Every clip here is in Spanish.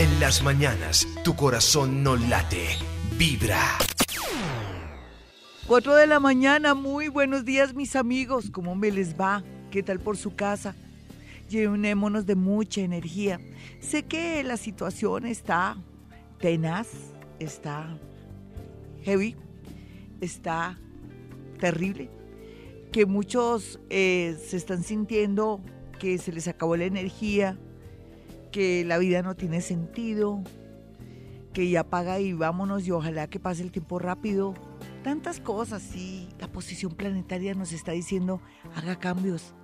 En las mañanas, tu corazón no late, vibra. 4 de la mañana, muy buenos días mis amigos, ¿cómo me les va? ¿Qué tal por su casa? Llenémonos de mucha energía. Sé que la situación está tenaz, está heavy, está terrible, que muchos eh, se están sintiendo que se les acabó la energía, que la vida no tiene sentido, que ya paga y vámonos y ojalá que pase el tiempo rápido. Tantas cosas, sí, la posición planetaria nos está diciendo, haga cambios,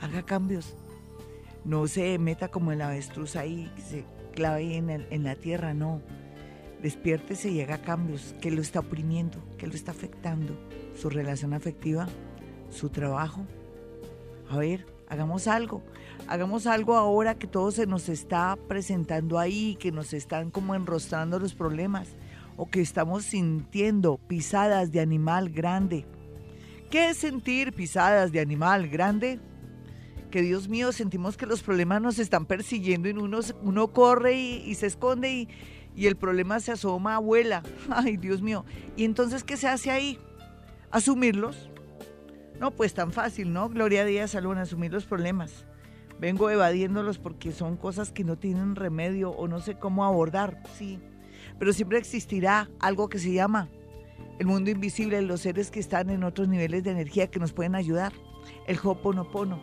haga cambios. No se meta como el avestruz ahí, se clave en, en la tierra, no. Despiértese y haga cambios, que lo está oprimiendo, que lo está afectando, su relación afectiva, su trabajo. A ver, hagamos algo, hagamos algo ahora que todo se nos está presentando ahí, que nos están como enrostrando los problemas o que estamos sintiendo pisadas de animal grande. ¿Qué es sentir pisadas de animal grande? Que Dios mío, sentimos que los problemas nos están persiguiendo y uno, uno corre y, se esconde y, el problema se asoma, abuela. Ay, Dios mío. ¿Y entonces qué se hace ahí? ¿Asumirlos? No, pues tan fácil, ¿no? Gloria Dios, Salón, asumir los problemas. Vengo evadiéndolos porque son cosas que no tienen remedio o no sé cómo abordar, sí. Pero siempre existirá algo que se llama el mundo invisible, los seres que están en otros niveles de energía que nos pueden ayudar. El Hoponopono.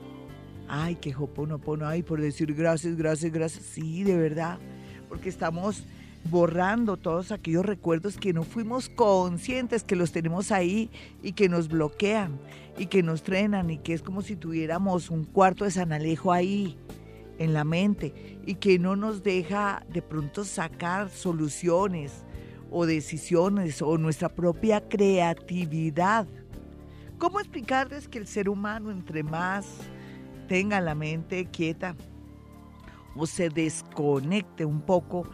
Ay, qué Hoponopono. Ay, por decir gracias, gracias, gracias. Sí, de verdad. Porque estamos borrando todos aquellos recuerdos que no fuimos conscientes que los tenemos ahí y que nos bloquean y que nos trenan y que es como si tuviéramos un cuarto de San Alejo ahí en la mente y que no nos deja de pronto sacar soluciones o decisiones o nuestra propia creatividad. ¿Cómo explicarles que el ser humano entre más tenga la mente quieta o se desconecte un poco,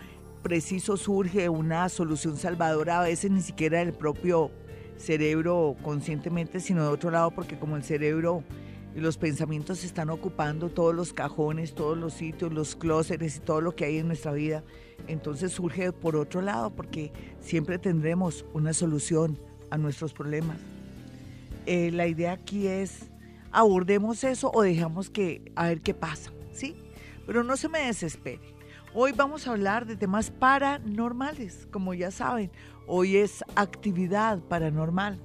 preciso surge una solución salvadora, a veces ni siquiera del propio cerebro conscientemente, sino de otro lado, porque como el cerebro y los pensamientos están ocupando todos los cajones, todos los sitios, los clóseres y todo lo que hay en nuestra vida, entonces surge por otro lado, porque siempre tendremos una solución a nuestros problemas. Eh, la idea aquí es abordemos eso o dejamos que a ver qué pasa, ¿sí? Pero no se me desespere. Hoy vamos a hablar de temas paranormales, como ya saben. Hoy es actividad paranormal.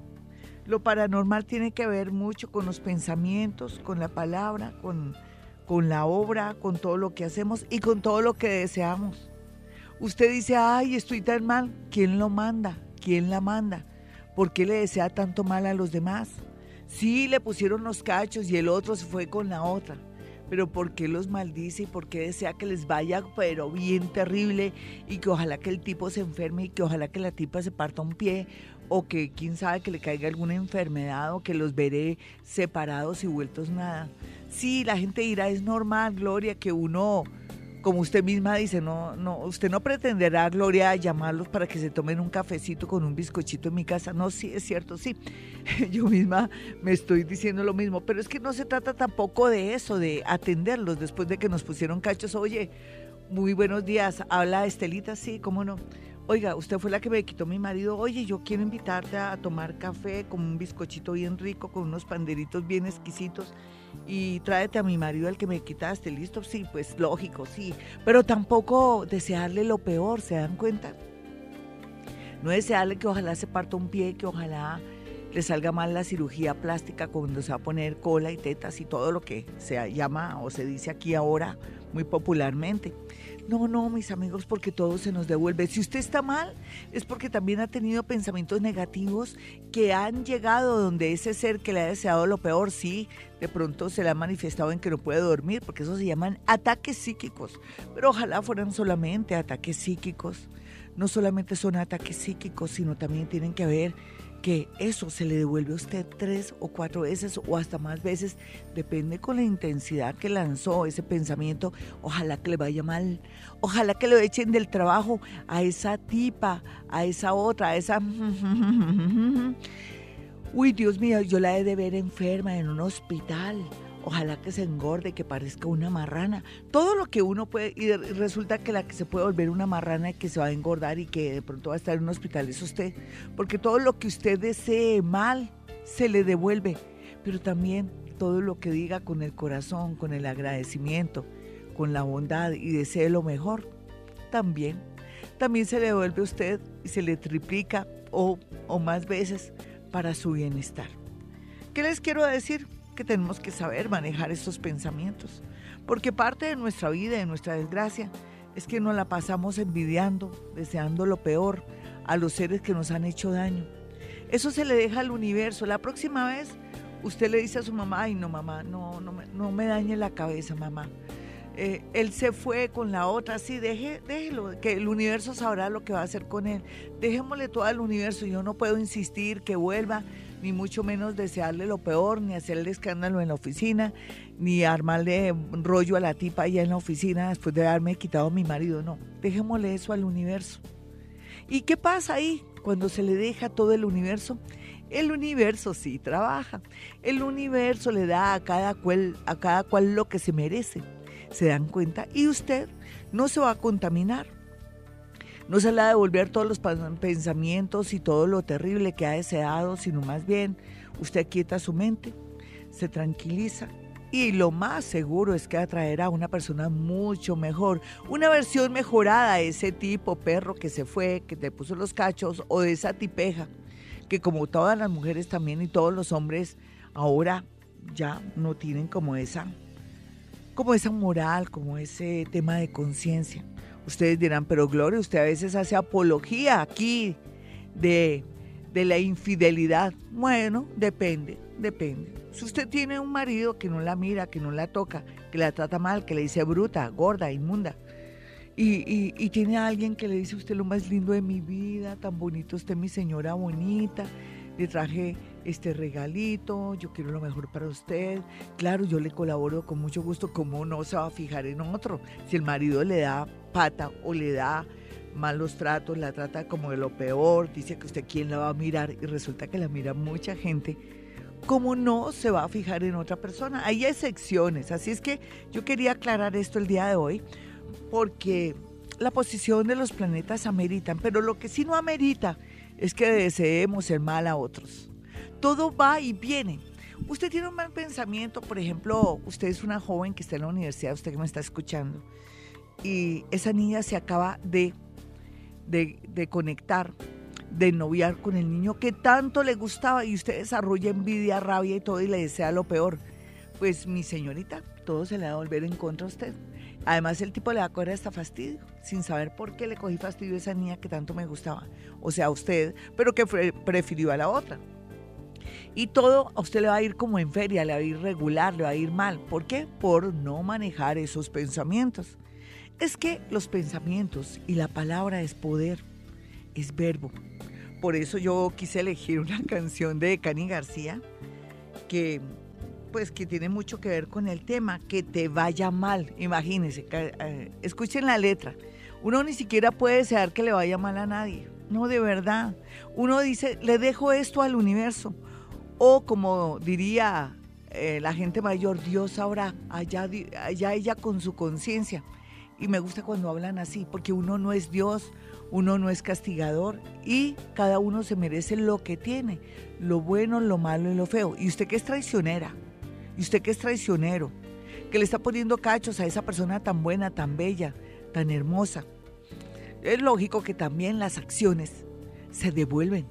Lo paranormal tiene que ver mucho con los pensamientos, con la palabra, con, con la obra, con todo lo que hacemos y con todo lo que deseamos. Usted dice, ay, estoy tan mal. ¿Quién lo manda? ¿Quién la manda? ¿Por qué le desea tanto mal a los demás? Sí, le pusieron los cachos y el otro se fue con la otra pero ¿por qué los maldice y por qué desea que les vaya, pero bien terrible y que ojalá que el tipo se enferme y que ojalá que la tipa se parta un pie o que quién sabe que le caiga alguna enfermedad o que los veré separados y vueltos nada? Sí, la gente dirá, es normal, Gloria, que uno como usted misma dice, no, no, usted no pretenderá, Gloria, llamarlos para que se tomen un cafecito con un bizcochito en mi casa. No, sí, es cierto, sí. Yo misma me estoy diciendo lo mismo, pero es que no se trata tampoco de eso, de atenderlos después de que nos pusieron cachos. Oye, muy buenos días, habla Estelita, sí, cómo no. Oiga, usted fue la que me quitó mi marido. Oye, yo quiero invitarte a tomar café con un bizcochito bien rico, con unos panderitos bien exquisitos y tráete a mi marido al que me quitaste, listo, sí, pues lógico, sí, pero tampoco desearle lo peor, ¿se dan cuenta? No desearle que ojalá se parta un pie, que ojalá le salga mal la cirugía plástica cuando se va a poner cola y tetas y todo lo que se llama o se dice aquí ahora muy popularmente. No, no, mis amigos, porque todo se nos devuelve. Si usted está mal, es porque también ha tenido pensamientos negativos que han llegado donde ese ser que le ha deseado lo peor, sí, de pronto se le ha manifestado en que no puede dormir, porque eso se llaman ataques psíquicos. Pero ojalá fueran solamente ataques psíquicos. No solamente son ataques psíquicos, sino también tienen que ver que eso se le devuelve a usted tres o cuatro veces o hasta más veces, depende con la intensidad que lanzó ese pensamiento. Ojalá que le vaya mal, ojalá que lo echen del trabajo a esa tipa, a esa otra, a esa... Uy, Dios mío, yo la he de ver enferma en un hospital. Ojalá que se engorde, que parezca una marrana. Todo lo que uno puede, y resulta que la que se puede volver una marrana y que se va a engordar y que de pronto va a estar en un hospital es usted. Porque todo lo que usted desee mal se le devuelve. Pero también todo lo que diga con el corazón, con el agradecimiento, con la bondad y desee lo mejor, también. También se le devuelve a usted y se le triplica o, o más veces para su bienestar. ¿Qué les quiero decir? Que tenemos que saber manejar estos pensamientos, porque parte de nuestra vida de nuestra desgracia es que nos la pasamos envidiando, deseando lo peor a los seres que nos han hecho daño. Eso se le deja al universo. La próxima vez usted le dice a su mamá, ay no mamá, no, no, me, no me dañe la cabeza mamá. Eh, él se fue con la otra, sí, deje, déjelo, que el universo sabrá lo que va a hacer con él. Dejémosle todo al universo, yo no puedo insistir que vuelva ni mucho menos desearle lo peor, ni hacerle escándalo en la oficina, ni armarle rollo a la tipa allá en la oficina después de haberme quitado a mi marido. No, dejémosle eso al universo. ¿Y qué pasa ahí cuando se le deja todo el universo? El universo sí trabaja. El universo le da a cada cual, a cada cual lo que se merece. ¿Se dan cuenta? Y usted no se va a contaminar no se le va a devolver todos los pensamientos y todo lo terrible que ha deseado, sino más bien usted quieta su mente, se tranquiliza y lo más seguro es que atraerá a una persona mucho mejor, una versión mejorada de ese tipo perro que se fue, que te puso los cachos, o de esa tipeja, que como todas las mujeres también y todos los hombres ahora ya no tienen como esa, como esa moral, como ese tema de conciencia. Ustedes dirán, pero Gloria, usted a veces hace apología aquí de, de la infidelidad. Bueno, depende, depende. Si usted tiene un marido que no la mira, que no la toca, que la trata mal, que le dice bruta, gorda, inmunda, y, y, tiene a alguien que le dice usted lo más lindo de mi vida, tan bonito usted, mi señora bonita, le traje este regalito, yo quiero lo mejor para usted. Claro, yo le colaboro con mucho gusto, ¿cómo no se va a fijar en otro? Si el marido le da pata o le da malos tratos, la trata como de lo peor, dice que usted quién la va a mirar y resulta que la mira mucha gente, ¿cómo no se va a fijar en otra persona? Hay excepciones, así es que yo quería aclarar esto el día de hoy porque la posición de los planetas ameritan, pero lo que sí no amerita es que deseemos el mal a otros. Todo va y viene. Usted tiene un mal pensamiento, por ejemplo, usted es una joven que está en la universidad, usted que me está escuchando, y esa niña se acaba de, de, conectar, de noviar con el niño que tanto le gustaba y usted desarrolla envidia, rabia y todo y le desea lo peor. Pues mi señorita, todo se le va a volver en contra a usted. Además, el tipo le va a coger hasta fastidio, sin saber por qué le cogí fastidio a esa niña que tanto me gustaba. O sea, a usted, pero que prefirió a la otra. Y todo a usted le va a ir como en feria, le va a ir regular, le va a ir mal. ¿Por qué? Por no manejar esos pensamientos. Es que los pensamientos y la palabra es poder, es verbo. Por eso yo quise elegir una canción de Cani García que pues que tiene mucho que ver con el tema, que te vaya mal. Imagínense, eh, escuchen la letra. Uno ni siquiera puede desear que le vaya mal a nadie. No, de verdad. Uno dice, le dejo esto al universo. O como diría eh, la gente mayor, Dios sabrá, allá, allá ella con su conciencia. Y me gusta cuando hablan así, porque uno no es Dios, uno no es castigador y cada uno se merece lo que tiene, lo bueno, lo malo y lo feo. Y usted que es traicionera, y usted que es traicionero, que le está poniendo cachos a esa persona tan buena, tan bella, tan hermosa. Es lógico que también las acciones se devuelven.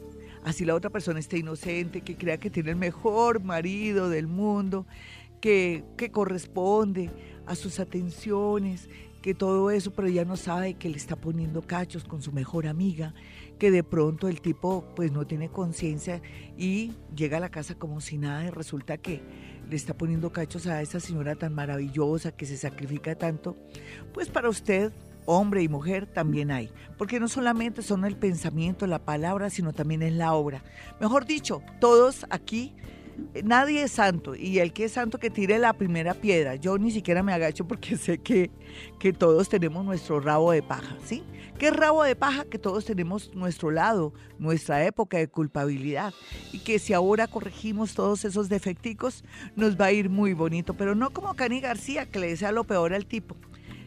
Así la otra persona esté inocente, que crea que tiene el mejor marido del mundo, que, que corresponde a sus atenciones, que todo eso, pero ya no sabe que le está poniendo cachos con su mejor amiga, que de pronto el tipo pues no tiene conciencia y llega a la casa como si nada y resulta que le está poniendo cachos a esa señora tan maravillosa que se sacrifica tanto, pues para usted, hombre y mujer, también hay, porque no solamente son el pensamiento, la palabra, sino también es la obra. Mejor dicho, todos aquí nadie es santo y el que es santo que tire la primera piedra. Yo ni siquiera me agacho porque sé que, que todos tenemos nuestro rabo de paja, ¿sí? ¿Qué rabo de paja? Que todos tenemos nuestro lado, nuestra época de culpabilidad y que si ahora corregimos todos esos defecticos nos va a ir muy bonito, pero no como Cani García que le desea lo peor al tipo.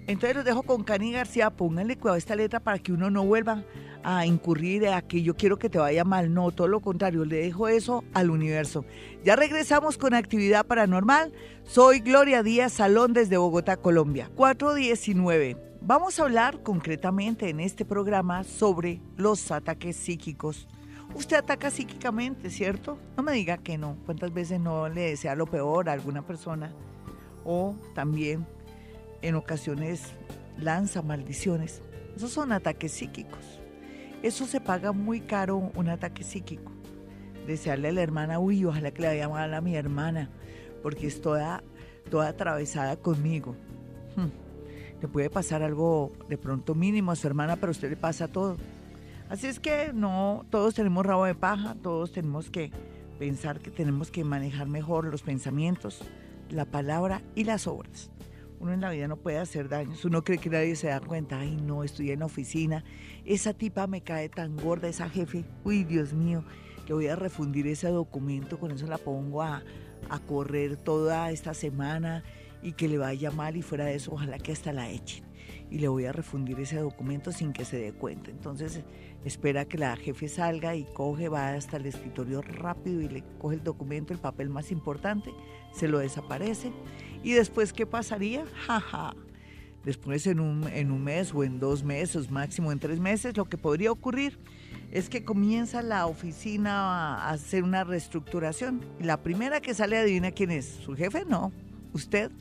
Entonces los dejo con Cani García, pónganle cuidado a esta letra para que uno no vuelva a incurrir a que yo quiero que te vaya mal. No, todo lo contrario, le dejo eso al universo. Ya regresamos con actividad paranormal. Soy Gloria Díaz Salón desde Bogotá, Colombia. 419. Vamos a hablar concretamente en este programa sobre los ataques psíquicos. Usted ataca psíquicamente, ¿cierto? No me diga que no. ¿Cuántas veces no le desea lo peor a alguna persona? O también en ocasiones lanza maldiciones. Esos son ataques psíquicos. Eso se paga muy caro un ataque psíquico. Desearle a la hermana, uy, ojalá que le vaya mal a mi hermana, porque es toda, toda atravesada conmigo. Hmm. Le puede pasar algo de pronto mínimo a su hermana, pero a usted le pasa todo. Así es que no, todos tenemos rabo de paja, todos tenemos que pensar que tenemos que manejar mejor los pensamientos, la palabra y las obras. Uno en la vida no puede hacer daños. Uno cree que nadie se da cuenta. Ay, no, estoy en oficina. Esa tipa me cae tan gorda, esa jefe. Uy, Dios mío, le voy a refundir ese documento. Con eso la pongo a, a correr toda esta semana y que le vaya mal y fuera de eso, ojalá que hasta la echen. Y le voy a refundir ese documento sin que se dé cuenta. Entonces espera que la jefe salga y coge, va hasta el escritorio rápido y le coge el documento, el papel más importante, se lo desaparece ¿Y después qué pasaría? Jaja. Después en un, en un mes o en dos meses, máximo en tres meses, lo que podría ocurrir es que comienza la oficina a hacer una reestructuración. La primera que sale, adivina quién es. ¿Su jefe? No. ¿Usted?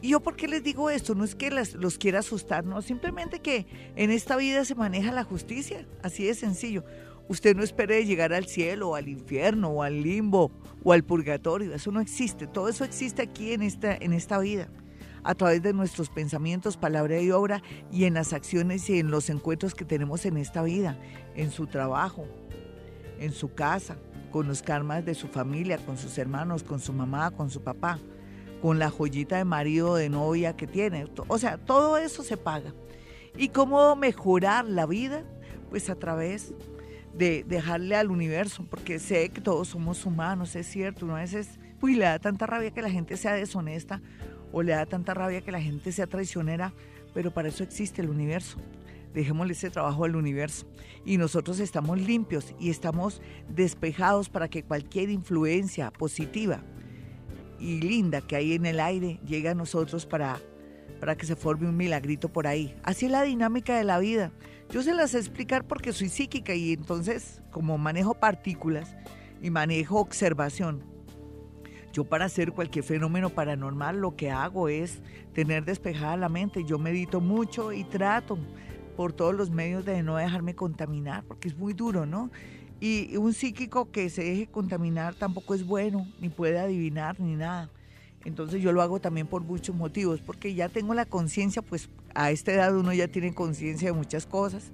¿Y yo por qué les digo esto? No es que los quiera asustar, no. Simplemente que en esta vida se maneja la justicia. Así de sencillo. Usted no espere llegar al cielo o al infierno o al limbo o al purgatorio. Eso no existe. Todo eso existe aquí en esta, en esta vida. A través de nuestros pensamientos, palabra y obra y en las acciones y en los encuentros que tenemos en esta vida. En su trabajo, en su casa, con los karmas de su familia, con sus hermanos, con su mamá, con su papá, con la joyita de marido de novia que tiene. O sea, todo eso se paga. ¿Y cómo mejorar la vida? Pues a través de dejarle al universo, porque sé que todos somos humanos, es cierto, uno a veces uy, le da tanta rabia que la gente sea deshonesta o le da tanta rabia que la gente sea traicionera, pero para eso existe el universo. Dejémosle ese trabajo al universo. Y nosotros estamos limpios y estamos despejados para que cualquier influencia positiva y linda que hay en el aire llegue a nosotros para, para que se forme un milagrito por ahí. Así es la dinámica de la vida. Yo se las sé explicar porque soy psíquica y entonces como manejo partículas y manejo observación, yo para hacer cualquier fenómeno paranormal lo que hago es tener despejada la mente. Yo medito mucho y trato por todos los medios de no dejarme contaminar, porque es muy duro, ¿no? Y un psíquico que se deje contaminar tampoco es bueno, ni puede adivinar, ni nada. Entonces yo lo hago también por muchos motivos, porque ya tengo la conciencia, pues a esta edad uno ya tiene conciencia de muchas cosas,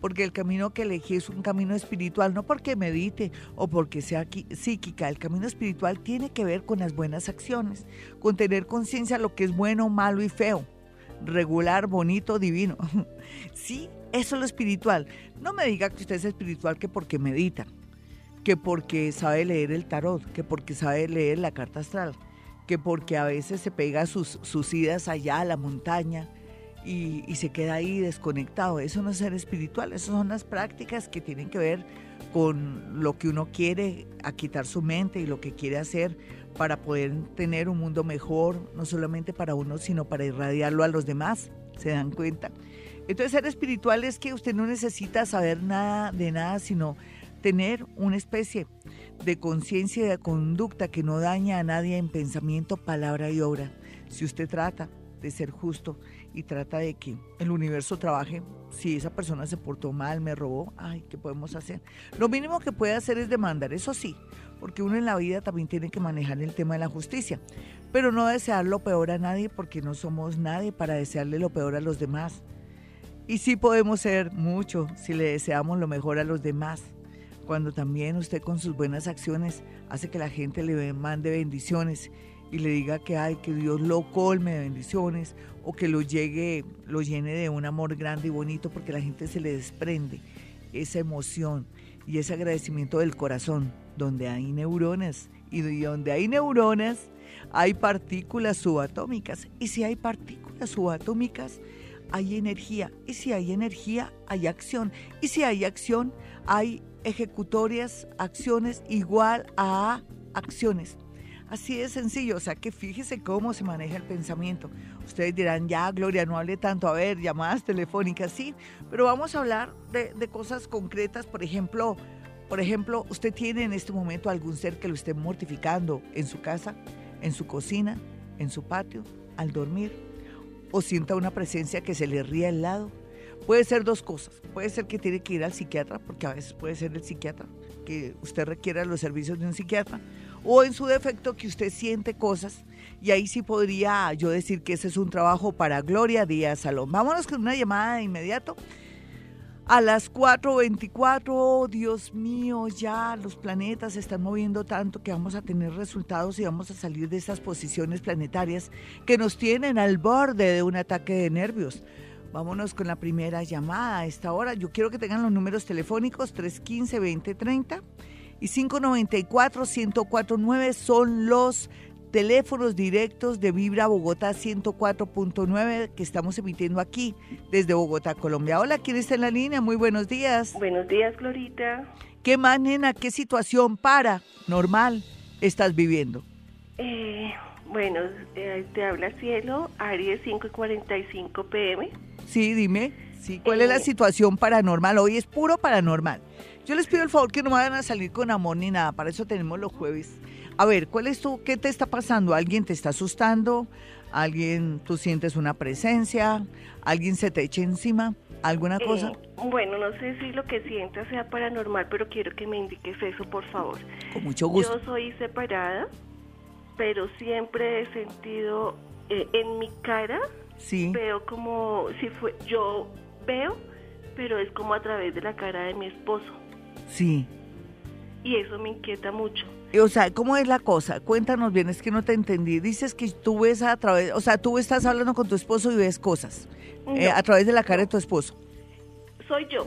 porque el camino que elegí es un camino espiritual, no porque medite o porque sea psíquica, el camino espiritual tiene que ver con las buenas acciones, con tener conciencia de lo que es bueno, malo y feo, regular, bonito, divino. sí, eso es lo espiritual. No me diga que usted es espiritual que porque medita, que porque sabe leer el tarot, que porque sabe leer la carta astral que porque a veces se pega sus, sus idas allá a la montaña y, se queda ahí desconectado. Eso no es ser espiritual, esas son las prácticas que tienen que ver con lo que uno quiere a quitar su mente y lo que quiere hacer para poder tener un mundo mejor, no solamente para uno, sino para irradiarlo a los demás. ¿Se dan cuenta? Entonces ser espiritual es que usted no necesita saber nada de nada, sino tener una especie de conciencia y de conducta que no daña a nadie en pensamiento, palabra y obra. Si usted trata de ser justo y trata de que el universo trabaje, si esa persona se portó mal, me robó, ay, ¿qué podemos hacer? Lo mínimo que puede hacer es demandar, eso sí, porque uno en la vida también tiene que manejar el tema de la justicia, pero no desear lo peor a nadie porque no somos nadie para desearle lo peor a los demás. Y sí podemos ser mucho si le deseamos lo mejor a los demás cuando también usted con sus buenas acciones hace que la gente le mande bendiciones y le diga que hay que Dios lo colme de bendiciones o que lo llegue, lo llene de un amor grande y bonito porque la gente se le desprende esa emoción y ese agradecimiento del corazón, donde hay neuronas y donde hay neuronas hay partículas subatómicas y si hay partículas subatómicas hay energía y si hay energía hay acción y si hay acción hay ejecutorias, acciones igual a acciones. Así de sencillo, o sea que fíjese cómo se maneja el pensamiento. Ustedes dirán, ya Gloria, no hable tanto, a ver, llamadas telefónicas, sí, pero vamos a hablar de, de cosas concretas, por ejemplo, por ejemplo, usted tiene en este momento algún ser que lo esté mortificando en su casa, en su cocina, en su patio, al dormir, o sienta una presencia que se le ríe al lado Puede ser dos cosas. Puede ser que tiene que ir al psiquiatra, porque a veces puede ser el psiquiatra, que usted requiera los servicios de un psiquiatra, o en su defecto que usted siente cosas, y ahí sí podría yo decir que ese es un trabajo para Gloria Díaz Salón. Vámonos con una llamada de inmediato. A las 4.24, Dios mío, ya los planetas se están moviendo tanto que vamos a tener resultados y vamos a salir de estas posiciones planetarias que nos tienen al borde de un ataque de nervios. Vámonos con la primera llamada a esta hora. Yo quiero que tengan los números telefónicos 315-2030 y 594-1049 son los teléfonos directos de Vibra Bogotá 104.9 que estamos emitiendo aquí desde Bogotá, Colombia. Hola, ¿quién está en la línea? Muy buenos días. Buenos días, Glorita. ¿Qué más, nena? ¿Qué situación para normal estás viviendo? Eh, bueno, eh, te habla Cielo, Aries 5 y 45 pm. Sí, dime. Sí, ¿cuál es la eh. situación paranormal? Hoy es puro paranormal. Yo les pido el favor que no vayan a salir con amor ni nada, para eso tenemos los jueves. A ver, ¿cuál es tu, qué te está pasando? ¿Alguien te está asustando? ¿Alguien, tú sientes una presencia? ¿Alguien se te echa encima? ¿Alguna eh, cosa? bueno, no sé si lo que sientas sea paranormal, pero quiero que me indiques eso, por favor. Con mucho gusto. Yo soy separada, pero siempre he sentido eh, en mi cara Veo como si fue, yo veo, pero es como a través de la cara de mi esposo. Sí. Y eso me inquieta mucho. O sea, ¿cómo es la cosa? Cuéntanos bien, es que no te entendí. Dices que tú ves a través, o sea, tú estás hablando con tu esposo y ves cosas eh, a través de la cara de tu esposo. Soy yo,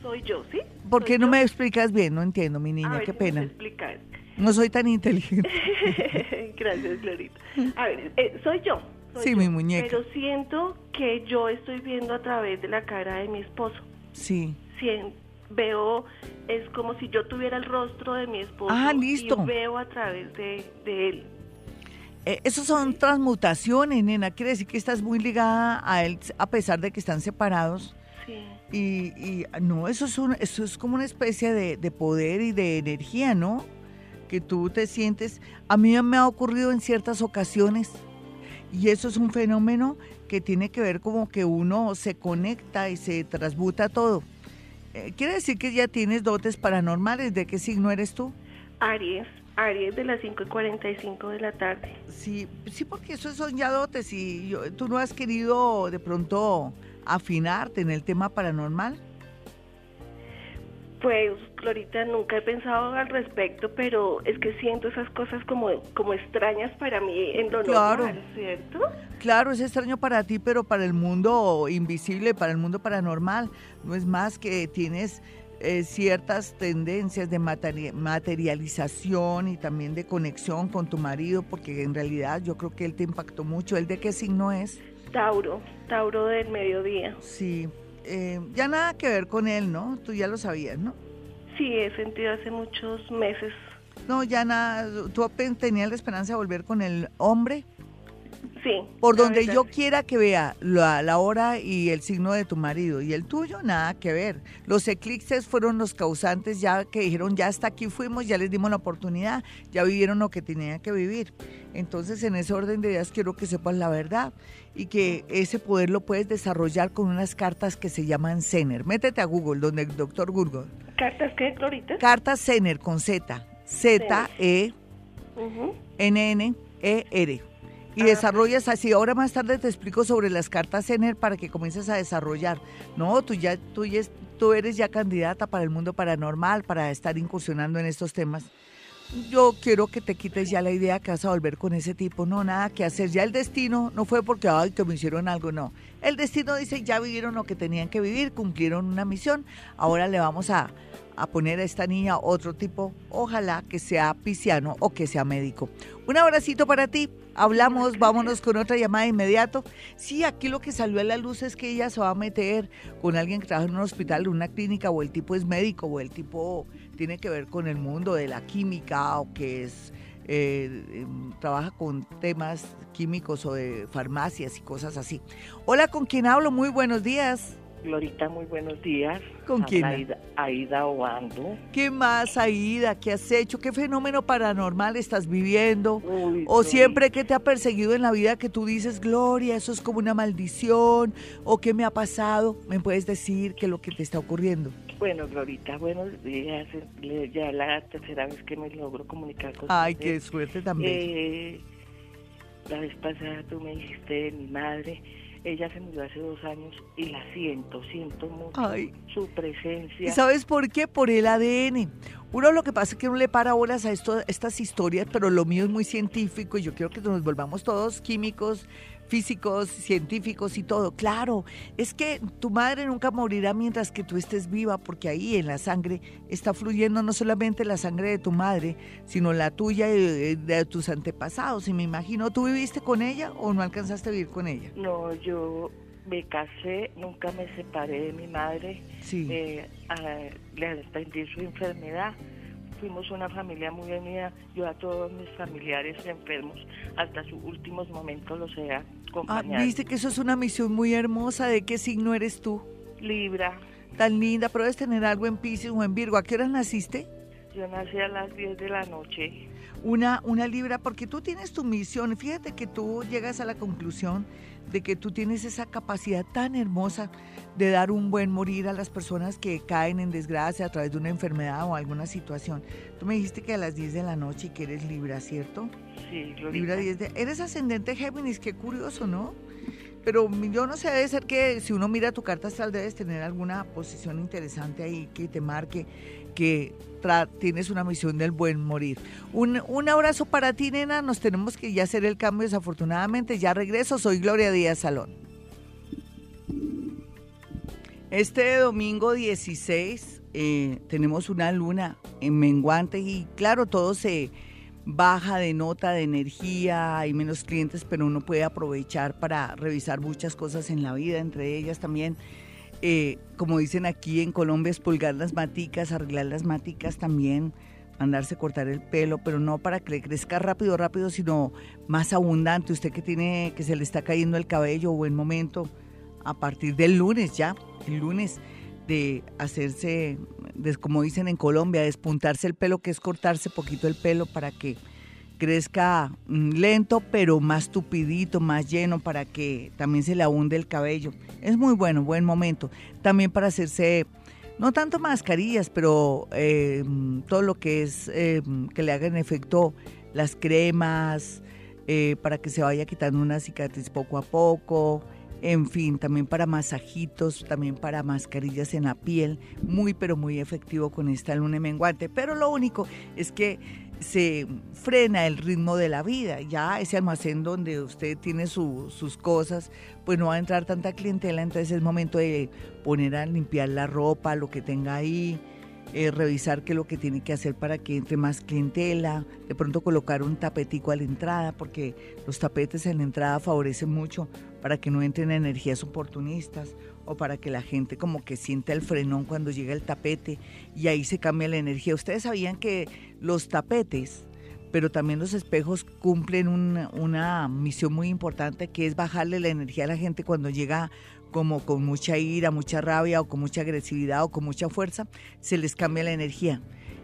soy yo, ¿sí? ¿Por qué no me explicas bien? No entiendo, mi niña, qué pena. Explicar. No soy tan inteligente. Gracias, Clarita. A ver, eh, soy yo, sí, mi muñeca. Pero siento que yo estoy viendo a través de la cara de mi esposo. Sí. Veo, es como si yo tuviera el rostro de mi esposo. Ah, listo. Y veo a través de, él. Eh, esos son transmutaciones, nena. Quiere decir que estás muy ligada a él a pesar de que están separados. Sí. Y, y no, eso es, un, eso es como una especie de, de poder y de energía, ¿no? Que tú te sientes. A mí me ha ocurrido en ciertas ocasiones y eso es un fenómeno que tiene que ver como que uno se conecta y se transmuta todo. Eh, ¿Quiere decir que ya tienes dotes paranormales? ¿De qué signo eres tú? Aries. Aries de las 5 y 45 de la tarde. Sí, sí, porque eso son ya dotes y tú no has querido de pronto afinarte en el tema paranormal. Pues, Glorita, nunca he pensado al respecto, pero es que siento esas cosas como, como extrañas para mí en lo claro. normal, ¿cierto? Claro, es extraño para ti, pero para el mundo invisible, para el mundo paranormal, no es más que tienes eh, ciertas tendencias de materialización y también de conexión con tu marido, porque en realidad yo creo que él te impactó mucho. ¿Él de qué signo es? Tauro, Tauro del mediodía. Sí, eh, ya nada que ver con él, ¿no? Tú ya lo sabías, ¿no? Sí, he sentido hace muchos meses. No, ya nada. ¿Tú tenías la esperanza de volver con el hombre? Sí. Por donde yo quiera que vea la, la, hora y el signo de tu marido y el tuyo, nada que ver. Los eclipses fueron los causantes ya que dijeron, ya hasta aquí fuimos, ya les dimos la oportunidad, ya vivieron lo que tenían que vivir. Entonces, en ese orden de ideas quiero que sepas la verdad y que ese poder lo puedes desarrollar con unas cartas que se llaman Zener. Métete a Google, donde el doctor Google. ¿Cartas qué, Clorita? Cartas Zener con Z. Z-E-N-N-E-R. Y desarrollas así. Ahora más tarde te explico sobre las cartas ENER para que comiences a desarrollar. No, tú ya, tú ya, tú eres ya candidata para el mundo paranormal, para estar incursionando en estos temas. Yo quiero que te quites ya la idea que vas a volver con ese tipo. No, nada que hacer. Ya el destino no fue porque, ay, que me hicieron algo, no. El destino dice, ya vivieron lo que tenían que vivir, cumplieron una misión. Ahora le vamos a, a poner a esta niña otro tipo, ojalá que sea pisciano o que sea médico. Un abracito para ti. Hablamos, vámonos con otra llamada de inmediato. Sí, aquí lo que salió a la luz es que ella se va a meter con alguien que trabaja en un hospital, en una clínica, o el tipo es médico, o el tipo tiene que ver con el mundo de la química, o que es eh, em, trabaja con temas químicos o de farmacias y cosas así. Hola, ¿con quién hablo? Muy buenos días. Glorita, muy buenos días. ¿Con quién? Aida, Aida Obando. ¿Qué más, Aida? ¿Qué has hecho? ¿Qué fenómeno paranormal estás viviendo? ¿O siempre que te ha perseguido en la vida que tú dices, Gloria, eso es como una maldición? ¿O qué me ha pasado? ¿Me puedes decir qué es lo que te está ocurriendo? Bueno, Glorita, buenos días. Ya la tercera vez que me logro comunicar con Ay, qué suerte también. Eh, la vez pasada tú me dijiste, mi madre ella se murió hace dos años y la siento, siento mucho su presencia. ¿Y sabes por qué? Por el ADN. Uno lo que pasa es que uno le para bolas a esto, estas historias, pero lo mío es muy científico y yo quiero que nos volvamos todos químicos, físicos, científicos y todo. Claro, es que tu madre nunca morirá mientras que tú estés viva, porque ahí en la sangre está fluyendo no solamente la sangre de tu madre, sino la tuya y de, tus antepasados. Y me imagino, ¿tú viviste con ella o no alcanzaste a vivir con ella? No, yo me casé, nunca me separé de mi madre. Sí. Eh, le atendí su enfermedad fuimos una familia muy unida. Yo a todos mis familiares enfermos hasta sus últimos momentos los he acompañado. Ah, Viste que eso es una misión muy hermosa. ¿De qué signo eres tú? Libra. Tan linda, pero debes tener algo en Pisces o en Virgo. ¿A qué hora naciste? Yo nací a las 10 de la noche. Una, una libra, porque tú tienes tu misión. Fíjate que tú llegas a la conclusión de que tú tienes esa capacidad tan hermosa de dar un buen morir a las personas que caen en desgracia a través de una enfermedad o alguna situación. Tú me dijiste que a las 10 de la noche que eres Libra, ¿cierto? Sí, Libra 10 de... Eres ascendente Géminis, qué curioso, ¿no? Pero yo no sé, debe ser que si uno mira tu carta astral debes tener alguna posición interesante ahí que te marque que tienes una misión del buen morir. Un, un, abrazo para ti, nena. Nos tenemos que ya hacer el cambio, desafortunadamente. Ya regreso. Soy Gloria Díaz Salón. Este domingo 16 eh, tenemos una luna en menguante y claro, todo se baja de nota de energía, hay menos clientes, pero uno puede aprovechar para revisar muchas cosas en la vida, entre ellas también eh, como dicen aquí en Colombia, espulgar las maticas, arreglar las maticas también, mandarse cortar el pelo, pero no para que le crezca rápido, rápido, sino más abundante. Usted que tiene, que se le está cayendo el cabello, buen momento, a partir del lunes ya, el lunes, de hacerse, como dicen en Colombia, despuntarse el pelo, que es cortarse poquito el pelo para que crezca mm, lento, pero más tupidito, más lleno, para que también se le abunde el cabello. Es muy bueno, buen momento. También para hacerse, no tanto mascarillas, pero eh, todo lo que es eh, que le hagan efecto las cremas, eh, para que se vaya quitando una cicatriz poco a poco. En fin, también para masajitos, también para mascarillas en la piel, muy pero muy efectivo con esta luna menguante. Pero lo único es que se frena el ritmo de la vida. Ya ese almacén donde usted tiene sus cosas, pues no va a entrar tanta clientela, entonces es momento de poner a limpiar la ropa, lo que tenga ahí, eh, revisar qué es lo que tiene que hacer para que entre más clientela, de pronto colocar un tapetico a la entrada, porque los tapetes en la entrada favorecen mucho para que no entren energías oportunistas o para que la gente como que sienta el frenón cuando llega el tapete y ahí se cambia la energía. Ustedes sabían que los tapetes, pero también los espejos cumplen una, misión muy importante que es bajarle la energía a la gente cuando llega como con mucha ira, mucha rabia o con mucha agresividad o con mucha fuerza, se les cambia la energía.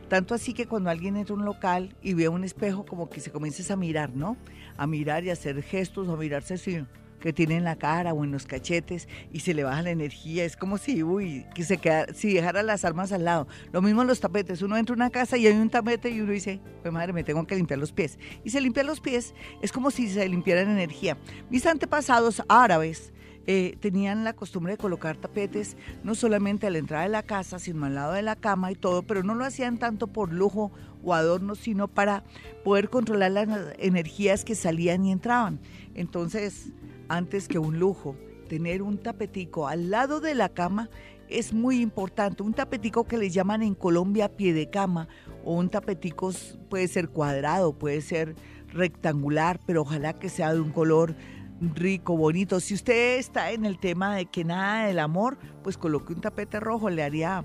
Tanto así que cuando alguien entra a un local y ve un espejo, como que se comienza a mirar, ¿no? A mirar y a hacer gestos, a mirarse así que tiene en la cara o en los cachetes y se le baja la energía. Es como si, uy, que se queda, si dejara las armas al lado. Lo mismo los tapetes. Uno entra a una casa y hay un tapete y uno dice, pues madre, me tengo que limpiar los pies. Y se limpia los pies, es como si se limpiara energía. Mis antepasados árabes, eh, tenían la costumbre de colocar tapetes no solamente a la entrada de la casa, sino al lado de la cama y todo, pero no lo hacían tanto por lujo o adorno, sino para poder controlar las energías que salían y entraban. Entonces, antes que un lujo, tener un tapetico al lado de la cama es muy importante. Un tapetico que le llaman en Colombia pie de cama o un tapetico puede ser cuadrado, puede ser rectangular, pero ojalá que sea de un color rico, bonito. Si usted está en el tema de que nada del amor, pues coloque un tapete rojo, le haría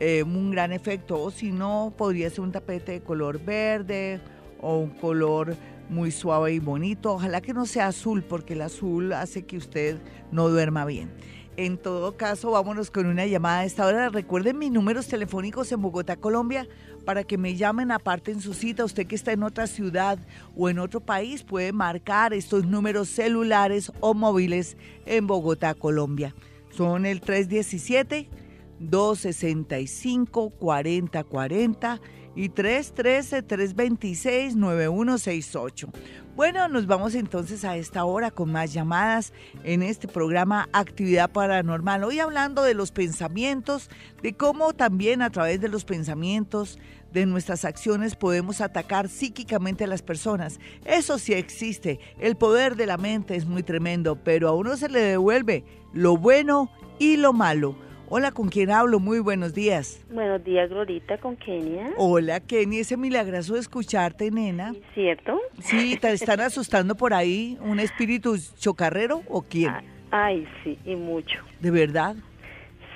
eh, un gran efecto. O si no, podría ser un tapete de color verde o un color muy suave y bonito. Ojalá que no sea azul, porque el azul hace que usted no duerma bien. En todo caso, vámonos con una llamada a esta hora. Recuerden mis números telefónicos en Bogotá, Colombia, para que me llamen aparte en su cita. Usted que está en otra ciudad o en otro país puede marcar estos números celulares o móviles en Bogotá, Colombia. Son el 317 265 4040 y 313-326-9168. Bueno, nos vamos entonces a esta hora con más llamadas en este programa Actividad Paranormal. Hoy hablando de los pensamientos, de cómo también a través de los pensamientos, de nuestras acciones podemos atacar psíquicamente a las personas. Eso sí existe. El poder de la mente es muy tremendo, pero a uno se le devuelve lo bueno y lo malo. Hola, ¿con quién hablo? Muy buenos días. Buenos días, Glorita, con Kenia. Hola, Kenia, ese milagroso de escucharte, nena. ¿Cierto? Sí, ¿te están asustando por ahí un espíritu chocarrero o quién? Ah, ay, sí, y mucho. ¿De verdad?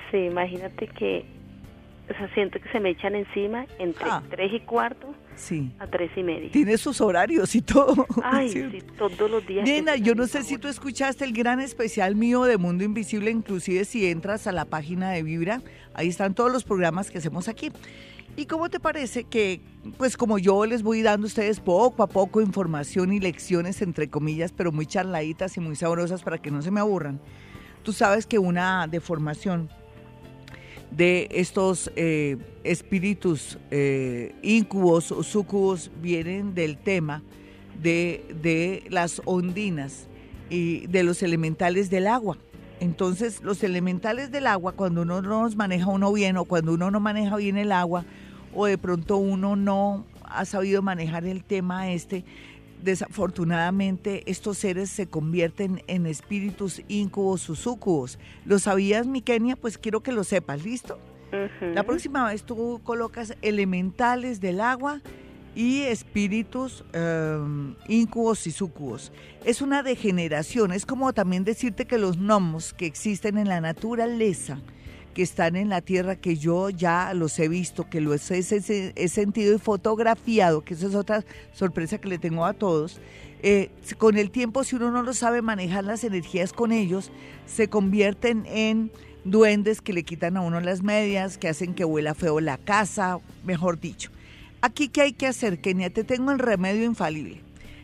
Sí, imagínate que, o sea, siento que se me echan encima entre ah. tres y cuarto sí. a tres y media. Tiene sus horarios y todo. Ay, sí, todos los días. Nena, yo no sé si tú escuchaste el gran especial mío de Mundo Invisible, inclusive si entras a la página de Vibra, ahí están todos los programas que hacemos aquí. ¿Y cómo te parece que, pues como yo les voy dando a ustedes poco a poco información y lecciones, entre comillas, pero muy charladitas y muy sabrosas para que no se me aburran? Tú sabes que una deformación de estos eh, espíritus eh, incubos o sucubos vienen del tema de, de las ondinas y de los elementales del agua. Entonces, los elementales del agua, cuando uno no los maneja uno bien o cuando uno no maneja bien el agua o de pronto uno no ha sabido manejar el tema este, desafortunadamente estos seres se convierten en espíritus incubos o sucubos. ¿Lo sabías, mi Kenia? Pues quiero que lo sepas, ¿listo? La próxima vez tú colocas elementales del agua y espíritus um, incubos y sucubos. Es una degeneración, es como también decirte que los gnomos que existen en la naturaleza, que están en la tierra, que yo ya los he visto, que los he, sentido y fotografiado, que eso es otra sorpresa que le tengo a todos. Eh, con el tiempo, si uno no lo sabe manejar las energías con ellos, se convierten en duendes que le quitan a uno las medias, que hacen que huela feo la casa, mejor dicho. Aquí, ¿qué hay que hacer, Kenia? Te tengo el remedio infalible.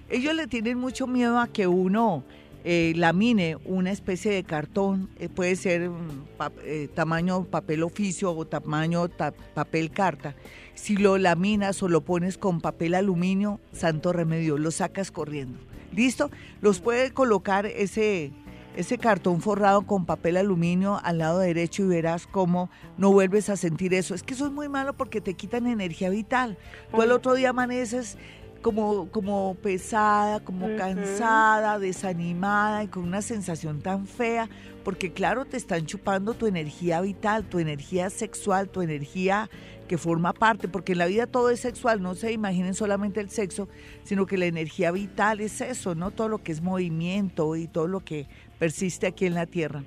Ellos le tienen mucho miedo a que uno eh, lamine una especie de cartón, eh, puede ser mm, eh, tamaño papel oficio o tamaño papel carta. Si lo laminas o lo pones con papel aluminio, santo remedio, lo sacas corriendo. ¿Listo? Los puede colocar ese, ese cartón forrado con papel aluminio al lado derecho y verás cómo no vuelves a sentir eso. Es que eso es muy malo porque te quitan energía vital. Tú el otro día amaneces como, como pesada, como cansada, desanimada y con una sensación tan fea, porque claro, te están chupando tu energía vital, tu energía sexual, tu energía que forma parte, porque en la vida todo es sexual, no se imaginen solamente el sexo, sino que la energía vital es eso, ¿no? Todo lo que es movimiento y todo lo que persiste aquí en la tierra.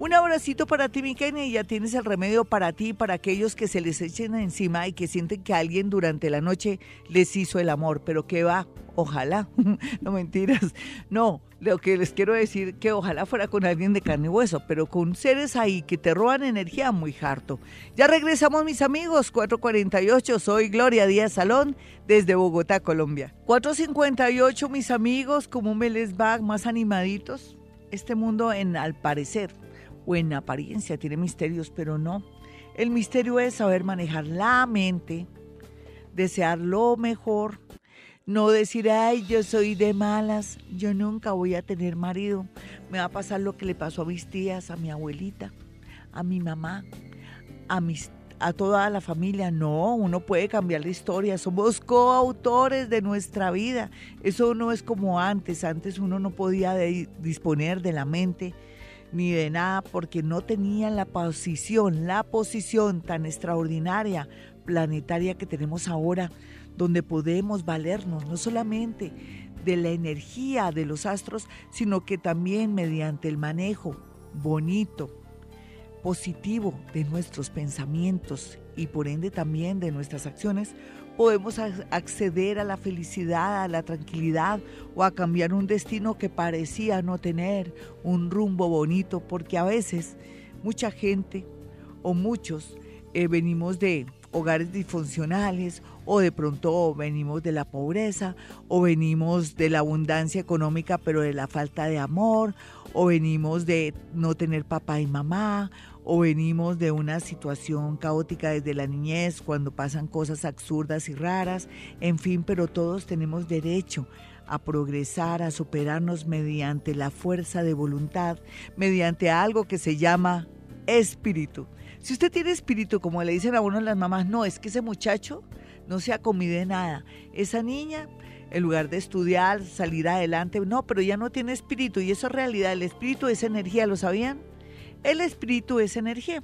Un abracito para ti, mi Kenny, y ya tienes el remedio para ti para aquellos que se les echen encima y que sienten que alguien durante la noche les hizo el amor, pero que va, ojalá, no mentiras, no, lo que les quiero decir que ojalá fuera con alguien de carne y hueso, pero con seres ahí que te roban energía muy harto. Ya regresamos mis amigos, 448, soy Gloria Díaz Salón desde Bogotá, Colombia. 458 mis amigos, ¿cómo me les va? Más animaditos Este mundo en al parecer o en apariencia tiene misterios, pero no. El misterio es saber manejar la mente, desear lo mejor, no decir, ay, yo soy de malas, yo nunca voy a tener marido, me va a pasar lo que le pasó a mis tías, a mi abuelita, a mi mamá, a mis a toda la familia. No, uno puede cambiar la historia. Somos coautores de nuestra vida. Eso no es como antes. Antes uno no podía disponer de la mente ni de nada porque no tenían la posición, la posición tan extraordinaria, planetaria que tenemos ahora, donde podemos valernos no solamente de la energía de los astros, sino que también mediante el manejo bonito, positivo de nuestros pensamientos y por ende también de nuestras acciones, podemos acceder a la felicidad, a la tranquilidad o a cambiar un destino que parecía no tener un rumbo bonito, porque a veces mucha gente o muchos eh, venimos de hogares disfuncionales o de pronto venimos de la pobreza o venimos de la abundancia económica pero de la falta de amor o venimos de no tener papá y mamá o venimos de una situación caótica desde la niñez, cuando pasan cosas absurdas y raras, en fin, pero todos tenemos derecho a progresar, a superarnos mediante la fuerza de voluntad, mediante algo que se llama espíritu. Si usted tiene espíritu, como le dicen a uno las mamás, no, es que ese muchacho no se ha comido nada. Esa niña, en lugar de estudiar, salir adelante, no, pero ya no tiene espíritu y eso es realidad. El espíritu es energía, ¿lo sabían? El espíritu es energía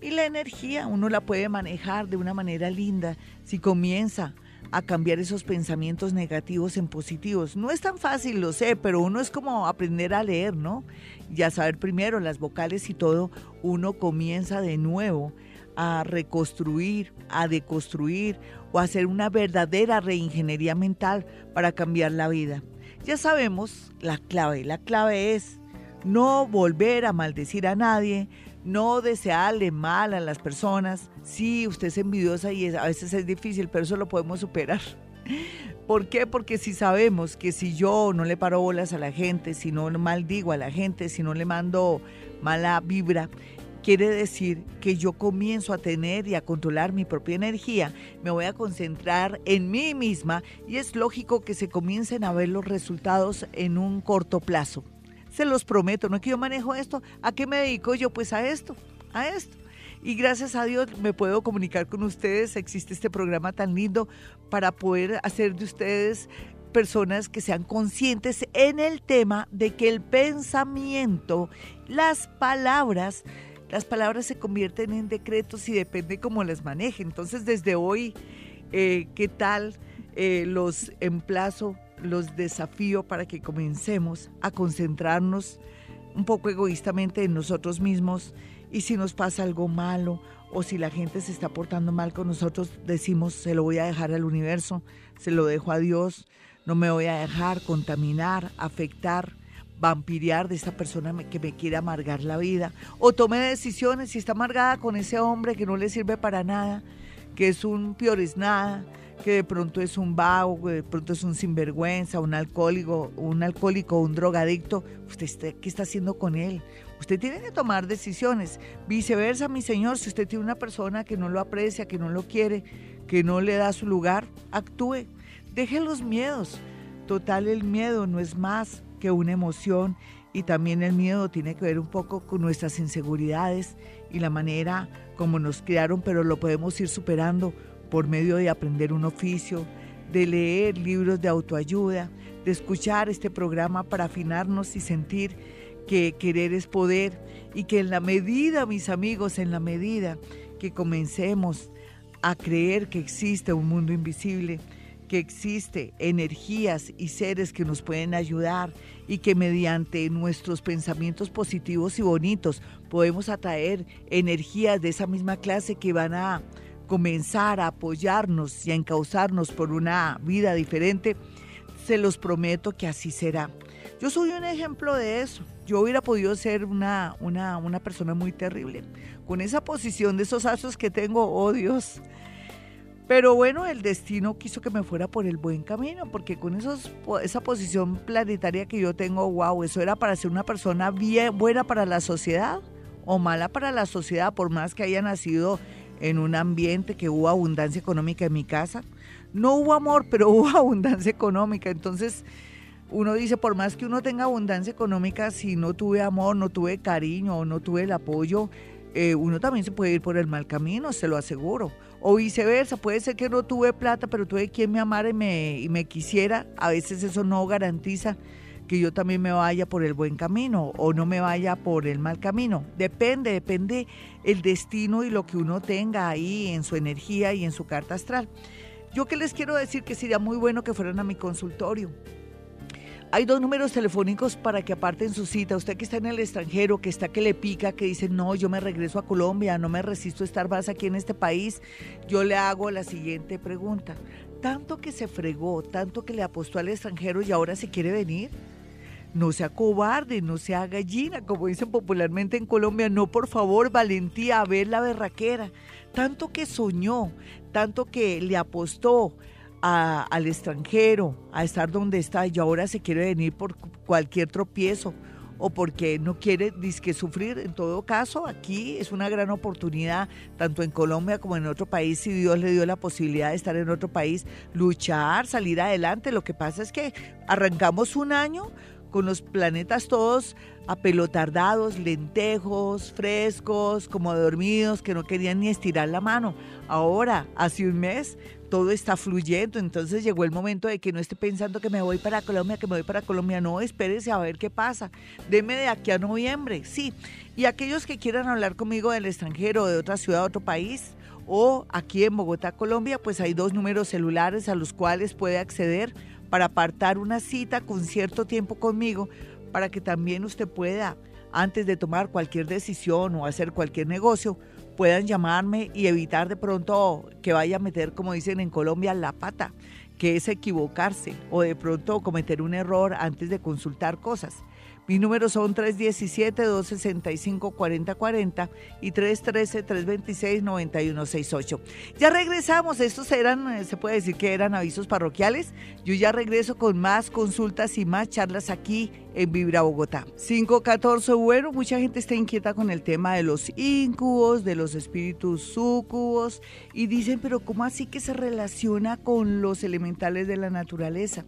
y la energía uno la puede manejar de una manera linda si comienza a cambiar esos pensamientos negativos en positivos. No es tan fácil, lo sé, pero uno es como aprender a leer, ¿no? Ya saber primero las vocales y todo, uno comienza de nuevo a reconstruir, a deconstruir o a hacer una verdadera reingeniería mental para cambiar la vida. Ya sabemos la clave, la clave es no volver a maldecir a nadie, no desearle mal a las personas. Sí, usted es envidiosa y a veces es difícil, pero eso lo podemos superar. ¿Por qué? Porque si sabemos que si yo no le paro bolas a la gente, si no maldigo a la gente, si no le mando mala vibra, quiere decir que yo comienzo a tener y a controlar mi propia energía, me voy a concentrar en mí misma y es lógico que se comiencen a ver los resultados en un corto plazo. Se los prometo, no que yo manejo esto. ¿A qué me dedico yo? Pues a esto, a esto. Y gracias a Dios me puedo comunicar con ustedes. Existe este programa tan lindo para poder hacer de ustedes personas que sean conscientes en el tema de que el pensamiento, las palabras, las palabras se convierten en decretos y depende cómo las maneje. Entonces, desde hoy, eh, ¿qué tal? Eh, los emplazo los desafío para que comencemos a concentrarnos un poco egoístamente en nosotros mismos y si nos pasa algo malo o si la gente se está portando mal con nosotros, decimos, se lo voy a dejar al universo, se lo dejo a Dios, no me voy a dejar contaminar, afectar, vampirear de esta persona que me quiere amargar la vida. O tome decisiones, si está amargada con ese hombre que no le sirve para nada, que es un piores nada, que de pronto es un vago, que de pronto es un sinvergüenza, un alcohólico, un alcohólico, un drogadicto, usted qué está haciendo con él. Usted tiene que tomar decisiones. Viceversa, mi señor, si usted tiene una persona que no lo aprecia, que no lo quiere, que no le da su lugar, actúe. Deje los miedos. Total, el miedo no es más que una emoción y también el miedo tiene que ver un poco con nuestras inseguridades y la manera como nos criaron, pero lo podemos ir superando por medio de aprender un oficio, de leer libros de autoayuda, de escuchar este programa para afinarnos y sentir que querer es poder. Y que en la medida, mis amigos, en la medida que comencemos a creer que existe un mundo invisible, que existe energías y seres que nos pueden ayudar y que mediante nuestros pensamientos positivos y bonitos podemos atraer energías de esa misma clase que van a comenzar a apoyarnos y a encauzarnos por una vida diferente, se los prometo que así será. Yo soy un ejemplo de eso. Yo hubiera podido ser una, una, una persona muy terrible. Con esa posición de esos astros que tengo, oh Dios. Pero bueno, el destino quiso que me fuera por el buen camino, porque con esos, esa posición planetaria que yo tengo, wow, eso era para ser una persona bien, buena para la sociedad o mala para la sociedad, por más que haya nacido en un ambiente que hubo abundancia económica en mi casa. No hubo amor, pero hubo abundancia económica. Entonces, uno dice, por más que uno tenga abundancia económica, si no tuve amor, no tuve cariño no tuve el apoyo, eh, uno también se puede ir por el mal camino, se lo aseguro. O viceversa, puede ser que no tuve plata, pero tuve quien me amara y me, y me quisiera. A veces eso no garantiza que yo también me vaya por el buen camino o no me vaya por el mal camino. Depende, depende el destino y lo que uno tenga ahí en su energía y en su carta astral. Yo que les quiero decir que sería muy bueno que fueran a mi consultorio. Hay dos números telefónicos para que aparten su cita. Usted que está en el extranjero, que está que le pica, que dice, no, yo me regreso a Colombia, no me resisto a estar más aquí en este país, yo le hago la siguiente pregunta. Tanto que se fregó, tanto que le apostó al extranjero y ahora se quiere venir. No sea cobarde, no sea gallina, como dicen popularmente en Colombia. No, por favor, valentía, a ver la berraquera. Tanto que soñó, tanto que le apostó, al extranjero, a estar donde está y ahora se quiere venir por cualquier tropiezo o porque no quiere disque sufrir. En todo caso, aquí es una gran oportunidad, tanto en Colombia como en otro país, si Dios le dio la posibilidad de estar en otro país, luchar, salir adelante. Lo que pasa es que arrancamos un año con los planetas todos apelotardados, lentejos, frescos, como dormidos, que no querían ni estirar la mano. Ahora, hace un mes, todo está fluyendo, entonces llegó el momento de que no esté pensando que me voy para Colombia, que me voy para Colombia, no, espérese a ver qué pasa, deme de aquí a noviembre, sí. Y aquellos que quieran hablar conmigo del extranjero, de otra ciudad, otro país, o aquí en Bogotá, Colombia, pues hay dos números celulares a los cuales puede acceder para apartar una cita con cierto tiempo conmigo, para que también usted pueda, antes de tomar cualquier decisión o hacer cualquier negocio, puedan llamarme y evitar de pronto que vaya a meter, como dicen en Colombia, la pata, que es equivocarse o de pronto cometer un error antes de consultar cosas. Mis números son 317-265-4040 y 313-326-9168. Ya regresamos, estos eran, eh, se puede decir que eran avisos parroquiales. Yo ya regreso con más consultas y más charlas aquí en Vibra Bogotá. 514, bueno, mucha gente está inquieta con el tema de los incubos, de los espíritus sucubos y dicen, pero ¿cómo así que se relaciona con los elementales de la naturaleza?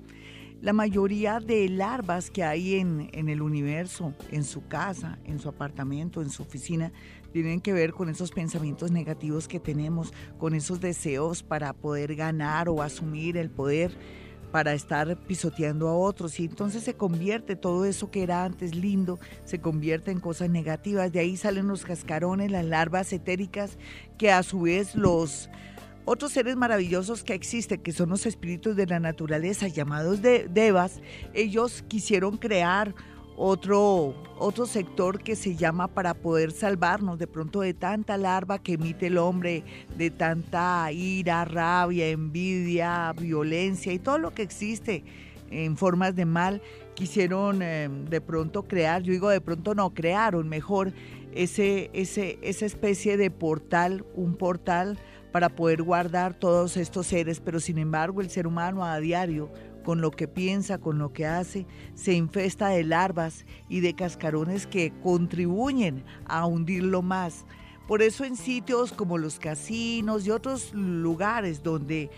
La mayoría de larvas que hay en, el universo, en su casa, en su apartamento, en su oficina, tienen que ver con esos pensamientos negativos que tenemos, con esos deseos para poder ganar o asumir el poder, para estar pisoteando a otros. Y entonces se convierte todo eso que era antes lindo, se convierte en cosas negativas. De ahí salen los cascarones, las larvas etéricas, que a su vez los otros seres maravillosos que existen, que son los espíritus de la naturaleza llamados de devas, ellos quisieron crear otro, otro sector que se llama para poder salvarnos de pronto de tanta larva que emite el hombre, de tanta ira, rabia, envidia, violencia y todo lo que existe en formas de mal, quisieron eh, de pronto crear, yo digo de pronto no, crearon mejor ese, ese, esa especie de portal, un portal para poder guardar todos estos seres, pero sin embargo el ser humano a diario, con lo que piensa, con lo que hace, se infesta de larvas y de cascarones que contribuyen a hundirlo más. Por eso en sitios como los casinos y otros lugares donde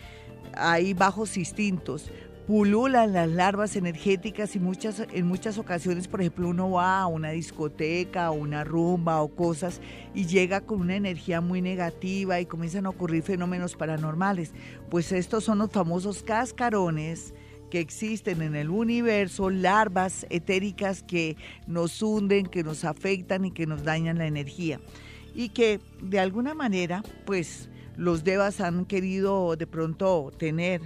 hay bajos instintos, pululan las larvas energéticas y muchas, en muchas ocasiones, por ejemplo, uno va a una discoteca o una rumba o cosas y llega con una energía muy negativa y comienzan a ocurrir fenómenos paranormales. Pues estos son los famosos cascarones que existen en el universo, larvas etéricas que nos hunden, que nos afectan y que nos dañan la energía. Y que de alguna manera, pues los devas han querido de pronto tener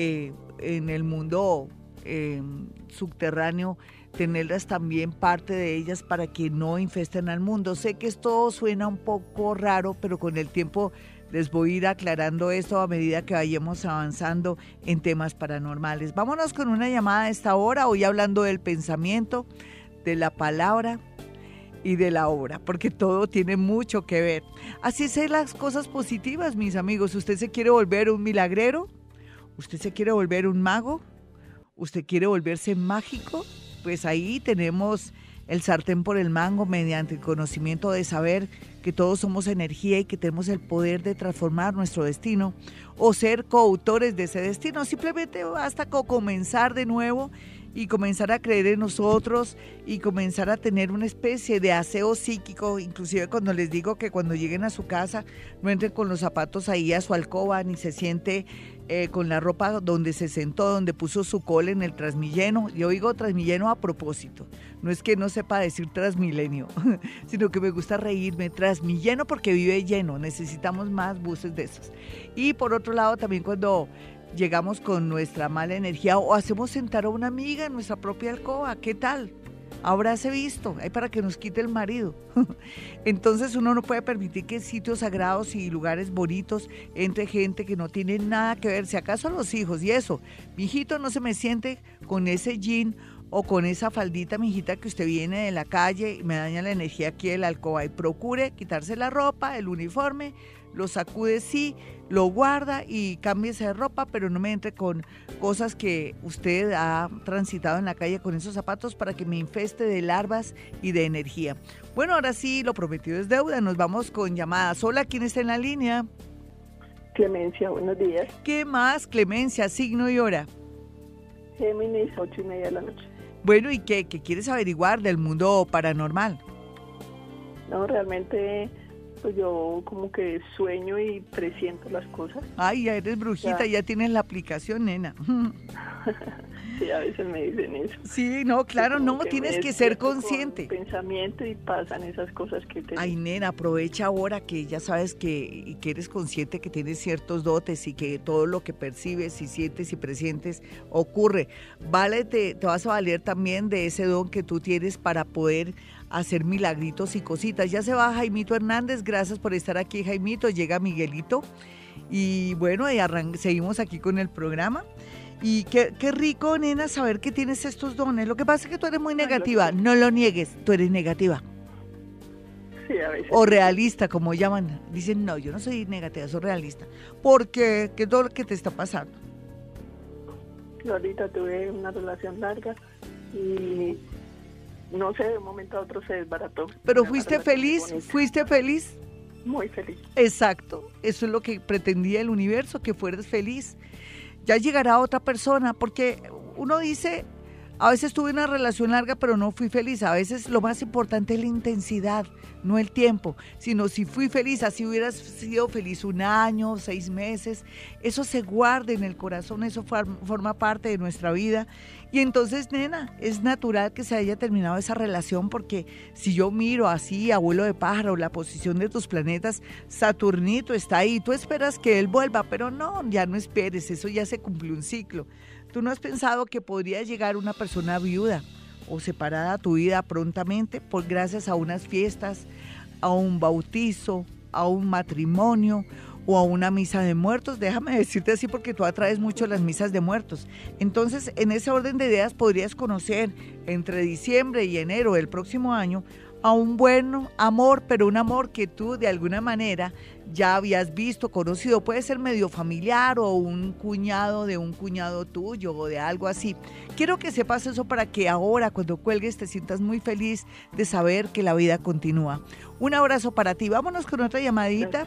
eh, en el mundo em, subterráneo, tenerlas también parte de ellas para que no infesten al mundo. Sé que esto suena un poco raro, pero con el tiempo les voy a ir aclarando esto a medida que vayamos avanzando en temas paranormales. Vámonos con una llamada a esta hora, hoy hablando del pensamiento, de la palabra. y de la obra, porque todo tiene mucho que ver. Así es las cosas positivas, mis amigos. ¿Usted se quiere volver un milagrero? ¿Usted se quiere volver un mago? ¿Usted quiere volverse mágico? Pues ahí tenemos el sartén por el mango mediante el conocimiento de saber que todos somos energía y que tenemos el poder de transformar nuestro destino o ser coautores de ese destino. Simplemente basta con comenzar de nuevo y comenzar a creer en nosotros y comenzar a tener una especie de aseo psíquico, inclusive cuando les digo que cuando lleguen a su casa no entren con los zapatos ahí a su alcoba ni se siente eh, con la ropa donde se sentó, donde puso su cola en el transmilleno. Yo digo transmilleno a propósito. No es que no sepa decir transmilenio, sino que me gusta reírme. Transmilleno porque vive lleno. Necesitamos más buses de esos. Y por otro lado, también cuando llegamos con nuestra mala energía o hacemos sentar a una amiga en nuestra propia alcoba. ¿Qué tal? Habráse visto, hay para que nos quite el marido. Entonces uno no puede permitir que sitios sagrados y lugares bonitos entre gente que no tiene nada que ver, si acaso los hijos y eso. Mi hijito no se me siente con ese jean o con esa faldita, mi hijita, que usted viene de la calle y me daña la energía aquí del alcoba. Y procure quitarse la ropa, el uniforme, lo sacude sí, lo guarda y cámbiese de ropa, pero no me entre con cosas que usted ha transitado en la calle con esos zapatos para que me infeste de larvas y de energía. Bueno, ahora sí, lo prometido es deuda, nos vamos con llamadas. Hola, ¿quién está en la línea? Clemencia, buenos días. ¿Qué más, Clemencia? Signo y hora. Géminis, ocho y media de la noche. Bueno, ¿y qué, qué quieres averiguar del mundo paranormal? No, realmente pues yo como que sueño y presiento las cosas. Ay, ya eres brujita, ya, tienes la aplicación, nena. sí, a veces me dicen eso. Sí, no, claro, no, tienes que ser consciente. Pensamiento y pasan esas cosas que te... Ay, nena, aprovecha ahora que ya sabes que, que eres consciente que tienes ciertos dotes y que todo lo que percibes y sientes y presientes ocurre. Vale, te, te vas a valer también de ese don que tú tienes para poder hacer milagritos y cositas. Ya se va Jaimito Hernández, gracias por estar aquí Jaimito, llega Miguelito y bueno, y seguimos aquí con el programa. Y qué, qué, rico, nena, saber que tienes estos dones. Lo que pasa es que tú eres muy negativa, no lo niegues, tú eres negativa. Sí, a veces. O realista, como llaman. Dicen, no, yo no soy negativa, soy realista. ¿Por qué? ¿Qué es lo que te está pasando? Ahorita tuve una relación larga y no sé, de un momento a otro se desbarató. ¿Pero fuiste feliz? ¿Fuiste feliz? Muy feliz. Exacto, eso es lo que pretendía el universo, que fueras feliz. Ya llegará otra persona, porque uno dice, a veces tuve una relación larga, pero no fui feliz. A veces lo más importante es la intensidad, no el tiempo, sino si fui feliz, así hubieras sido feliz un año, seis meses. Eso se guarda en el corazón, eso forma parte de nuestra vida. Y entonces, nena, es natural que se haya terminado esa relación porque si yo miro así, abuelo de pájaro, la posición de tus planetas, Saturnito está ahí, tú esperas que él vuelva, pero no, ya no esperes, eso ya se cumplió un ciclo. ¿Tú no has pensado que podría llegar una persona viuda o separada a tu vida prontamente por gracias a unas fiestas, a un bautizo, a un matrimonio o a una misa de muertos? Déjame decirte así porque tú atraes mucho las misas de muertos. Entonces, en ese orden de ideas podrías conocer entre diciembre y enero del próximo año a un buen amor, pero un amor que tú de alguna manera ya habías visto, conocido, puede ser medio familiar o un cuñado de un cuñado tuyo o de algo así. Quiero que sepas eso para que ahora cuando cuelgues te sientas muy feliz de saber que la vida continúa. Un abrazo para ti. Vámonos con otra llamadita.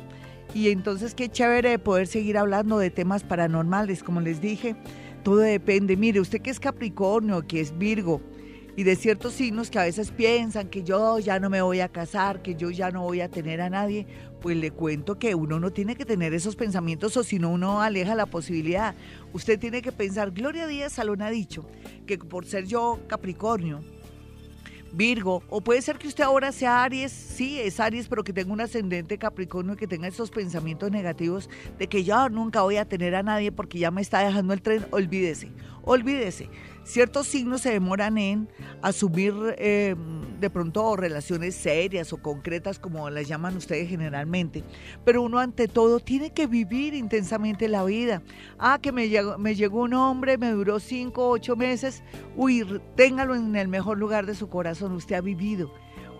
Y entonces qué chévere poder seguir hablando de temas paranormales, como les dije. Todo depende. Mire, usted que es Capricornio, que es Virgo, y de ciertos signos que a veces piensan que yo ya no me voy a casar, que yo ya no voy a tener a nadie, pues le cuento que uno no tiene que tener esos pensamientos o si no uno aleja la posibilidad. Usted tiene que pensar, Gloria Díaz Salón ha dicho que por ser yo Capricornio, Virgo, o puede ser que usted ahora sea Aries, sí, es Aries, pero que tenga un ascendente Capricornio, que tenga esos pensamientos negativos de que yo nunca voy a tener a nadie porque ya me está dejando el tren, olvídese, olvídese ciertos signos se demoran en asumir eh, de pronto relaciones serias o concretas, como las llaman ustedes generalmente, pero uno ante todo tiene que vivir intensamente la vida. Ah, que me llegó, me llegó un hombre, me duró cinco, ocho meses, uy, téngalo en el mejor lugar de su corazón, usted ha vivido.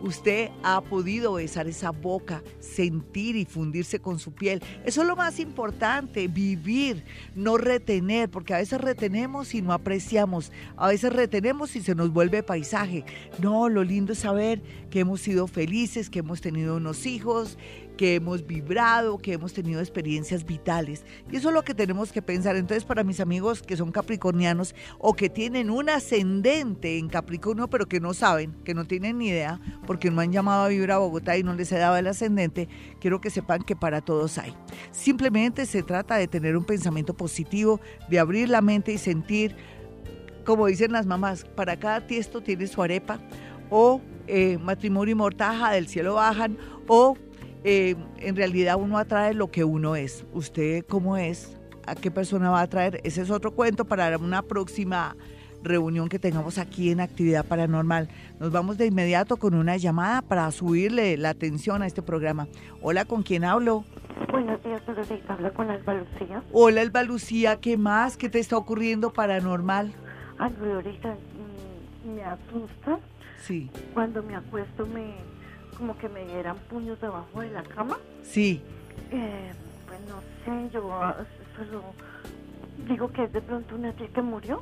Usted ha podido besar esa boca, sentir y fundirse con su piel. Eso es lo más importante, vivir, no retener, porque a veces retenemos y no apreciamos, a veces retenemos y se nos vuelve paisaje. No, lo lindo es saber que hemos sido felices, que hemos tenido unos hijos, que hemos vibrado, que hemos tenido experiencias vitales. Y eso es lo que tenemos que pensar. Entonces, para mis amigos que son capricornianos o que tienen un ascendente en Capricornio, pero que no saben, que no tienen ni idea, porque no han llamado a vibrar a Bogotá y no les he dado el ascendente, quiero que sepan que para todos hay. Simplemente se trata de tener un pensamiento positivo, de abrir la mente y sentir, como dicen las mamás, para cada tiesto tiene su arepa, o eh, matrimonio y mortaja del cielo bajan, o eh, en realidad uno atrae lo que uno es. ¿Usted cómo es? ¿A qué persona va a atraer? Ese es otro cuento para una próxima reunión que tengamos aquí en Actividad Paranormal. Nos vamos de inmediato con una llamada para subirle la atención a este programa. Hola, ¿con quién hablo? Buenos días, Habla con Alba Lucía. Hola, Alba Lucía. ¿Qué más? ¿Qué te está ocurriendo paranormal? Ay, ahorita mm, me asusta. Sí. Cuando me acuesto me como que me dieran puños debajo de la cama. Sí. Eh, pues no sé, yo solo digo que es de pronto una tía que murió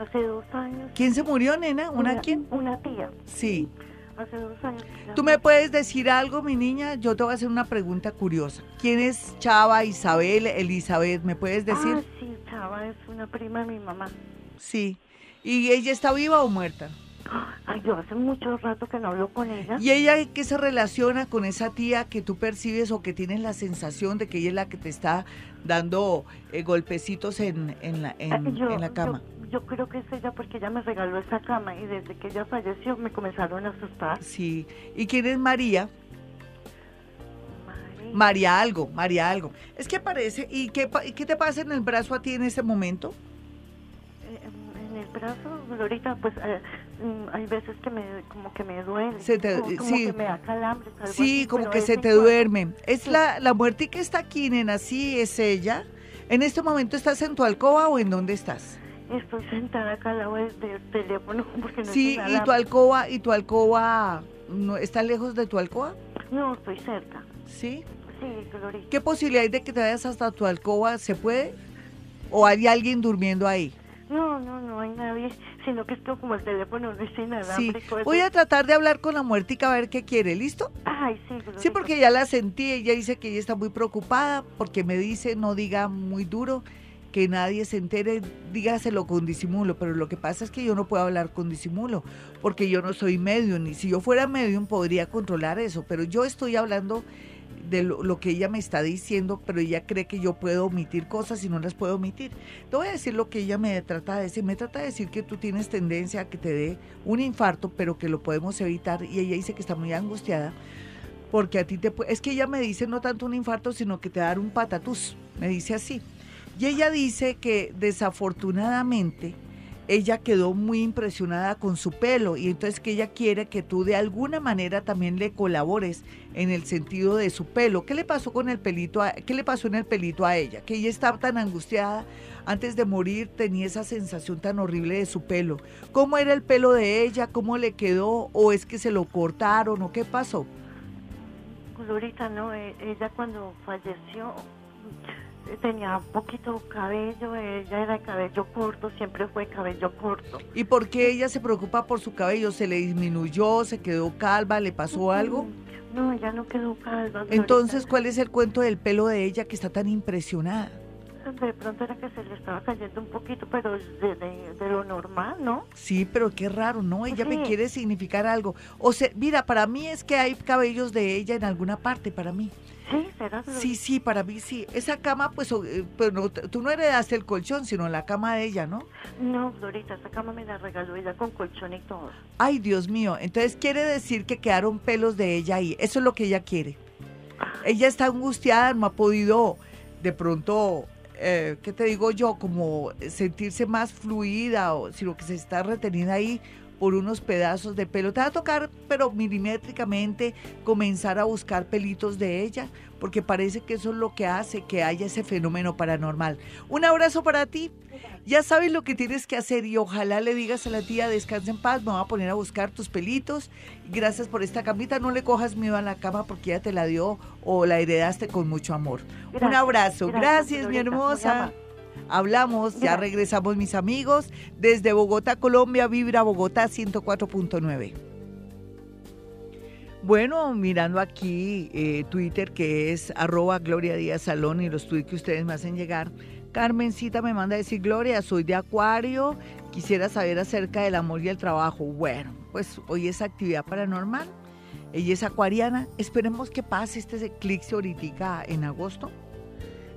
hace dos años. ¿Quién se murió, nena? ¿Una, quién? Una tía. Sí. Hace dos años. ¿Tú me puedes decir algo, mi niña? Yo te voy a hacer una pregunta curiosa. ¿Quién es Chava, Isabel, Elizabeth? ¿Me puedes decir? Ah, sí, Chava es una prima de mi mamá. Sí. ¿Y ella está viva o muerta? Ay, yo hace mucho rato que no hablo con ella. ¿Y ella qué se relaciona con esa tía que tú percibes o que tienes la sensación de que ella es la que te está dando eh, golpecitos en, en, la, en, la cama? Yo, creo que es ella porque ella me regaló esa cama y desde que ella falleció me comenzaron a asustar. Sí. ¿Y quién es María? María algo, María algo. Es que parece, ¿y qué, qué te pasa en el brazo a ti en ese momento? en el brazo, ahorita pues eh, hay veces que me como que me duele, como, sí. que me da calambres. sí, como que se te duerme. Es la, la muerte que está aquí, nena, sí, es ella. ¿En este momento estás en tu alcoba o en dónde estás? Estoy sentada acá al lado del teléfono porque no Sí, y tu alcoba, y tu alcoba, no, ¿está lejos de tu alcoba? No, estoy cerca. ¿Sí? Sí. ¿Qué posibilidad hay de que te vayas hasta tu alcoba? ¿Se puede? ¿O hay alguien durmiendo ahí? No, no, no hay nadie, sino que esto como el teléfono no es inalámbrico. Sí, voy a tratar de hablar con la muertica a ver qué quiere, ¿listo? Ay, sí. Sí, porque ya la sentí, ella dice que ella está muy preocupada, porque me dice, no diga muy duro, que nadie se entere, dígaselo con disimulo, pero lo que pasa es que yo no puedo hablar con disimulo, porque yo no soy medium, y si yo fuera medium podría controlar eso, pero yo estoy hablando de lo, que ella me está diciendo, pero ella cree que yo puedo omitir cosas y no las puedo omitir. Te voy a decir lo que ella me trata de decir. Me trata de decir que tú tienes tendencia a que te dé un infarto, pero que lo podemos evitar. Y ella dice que está muy angustiada porque a ti te Es que ella me dice no tanto un infarto, sino que te da un patatús. Me dice así. Y ella dice que desafortunadamente ella quedó muy impresionada con su pelo y entonces que ella quiere que tú de alguna manera también le colabores en el sentido de su pelo. ¿Qué le pasó con el pelito? A, ¿Qué le pasó en el pelito a ella? Que ella estaba tan angustiada antes de morir, tenía esa sensación tan horrible de su pelo. ¿Cómo era el pelo de ella? ¿Cómo le quedó? ¿O es que se lo cortaron? ¿O qué pasó? Glorita, no, e, ella cuando falleció tenía poquito cabello, ella era de cabello corto, siempre fue cabello corto. ¿Y por qué ella se preocupa por su cabello? ¿Se le disminuyó, se quedó calva, le pasó algo? No, ella no quedó calva. Entonces, ¿cuál es el cuento del pelo de ella que está tan impresionada? De pronto era que se le estaba cayendo un poquito, pero de, lo normal, ¿no? Sí, pero qué raro, ¿no? Ella me quiere significar algo. O sea, mira, para mí es que hay cabellos de ella en alguna parte, para mí. Sí. Sí, sí, para mí sí. Esa cama, pues, eh, pues tú no heredaste el colchón, sino la cama de ella, ¿no? No, Florita, esa cama me la regaló ella con colchón y todo. Ay, Dios mío. Entonces quiere decir que quedaron pelos de ella ahí. Eso es lo que ella quiere. Ah. Ella está angustiada, no ha podido de pronto, eh, ¿qué te digo yo? Como sentirse más fluida, o, sino que se está retenida ahí por unos pedazos de pelo. Te va a tocar, pero milimétricamente, comenzar a buscar pelitos de ella, porque parece que eso es lo que hace que haya ese fenómeno paranormal. Un abrazo para ti. Ya sabes lo que tienes que hacer y ojalá le digas a la tía, descansa en paz, me voy a poner a buscar tus pelitos. Gracias por esta camita, no le cojas miedo a la cama porque ya te la dio o la heredaste con mucho amor. Un abrazo, gracias, mi hermosa. Hablamos, ya regresamos mis amigos. Desde Bogotá, Colombia, Vibra Bogotá 104.9. Bueno, mirando aquí eh, Twitter que es arroba Gloria Díaz Salón y los tweets que ustedes me hacen llegar. Carmencita me manda a decir, Gloria, soy de Acuario, quisiera saber acerca del amor y el trabajo. Bueno, pues hoy es actividad paranormal. Ella es acuariana. Esperemos que pase este eclipse ahorita en agosto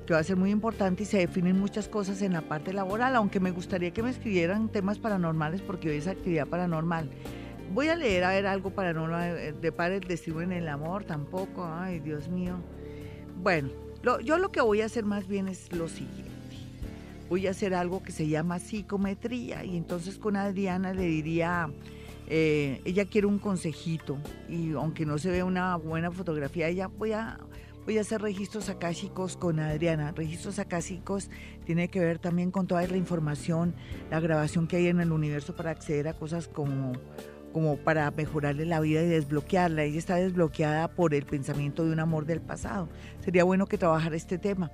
que va a ser muy importante y se definen muchas cosas en la parte laboral, aunque me gustaría que me escribieran temas paranormales porque hoy es actividad paranormal. Voy a leer a ver algo paranormal eh, de padre destino en el amor, tampoco, ay Dios mío. Bueno, yo lo que voy a hacer más bien es lo siguiente. Voy a hacer algo que se llama psicometría y entonces con Adriana le diría, eh, ella quiere un consejito y aunque no se ve una buena fotografía, ella voy a voy a hacer registros akáshicos con Adriana. Registros akáshicos tiene que ver también con toda la información, la grabación que hay en el universo para acceder a cosas como como para mejorarle la vida y desbloquearla. Ella está desbloqueada por el pensamiento de un amor del pasado. Sería bueno que trabajara este tema.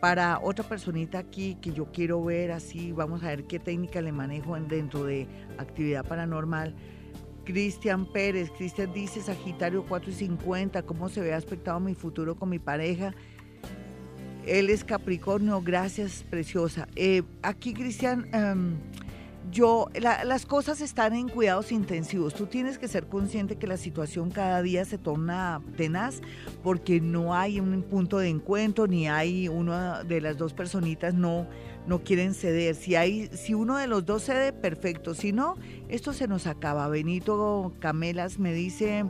Para otra personita aquí que yo quiero ver así, vamos a ver qué técnica le manejo dentro de actividad paranormal Cristian Pérez. Cristian dice, Sagitario 4 y 50, ¿cómo se ve aspectado mi futuro con mi pareja? Él es Capricornio, gracias, preciosa. Eh, aquí, Cristian, em, yo, las cosas están en cuidados intensivos. Tú tienes que ser consciente que la situación cada día se torna tenaz porque no hay un punto de encuentro, ni hay una de las dos personitas no no quieren ceder. Si hay, si uno de los dos cede, perfecto. Si no, esto se nos acaba. Benito Camelas me dice,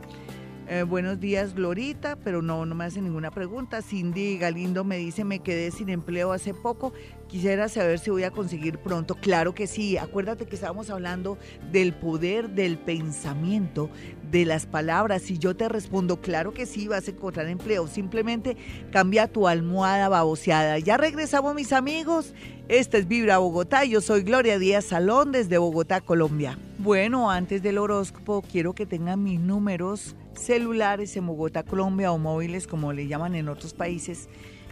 eh, buenos días, Glorita, pero no, no me hace ninguna pregunta. Cindy Galindo me dice, me quedé sin empleo hace poco. Quisiera saber si voy a conseguir pronto. Claro que sí. Acuérdate que estábamos hablando del poder del pensamiento, de las palabras. Y yo te respondo, claro que sí, vas a encontrar empleo. Simplemente cambia tu almohada baboseada. Ya regresamos, mis amigos. Esta es Vibra Bogotá. Yo soy Gloria Díaz Salón desde Bogotá, Colombia. Bueno, antes del horóscopo, quiero que tengan mis números celulares en Bogotá, Colombia o móviles como le llaman en otros países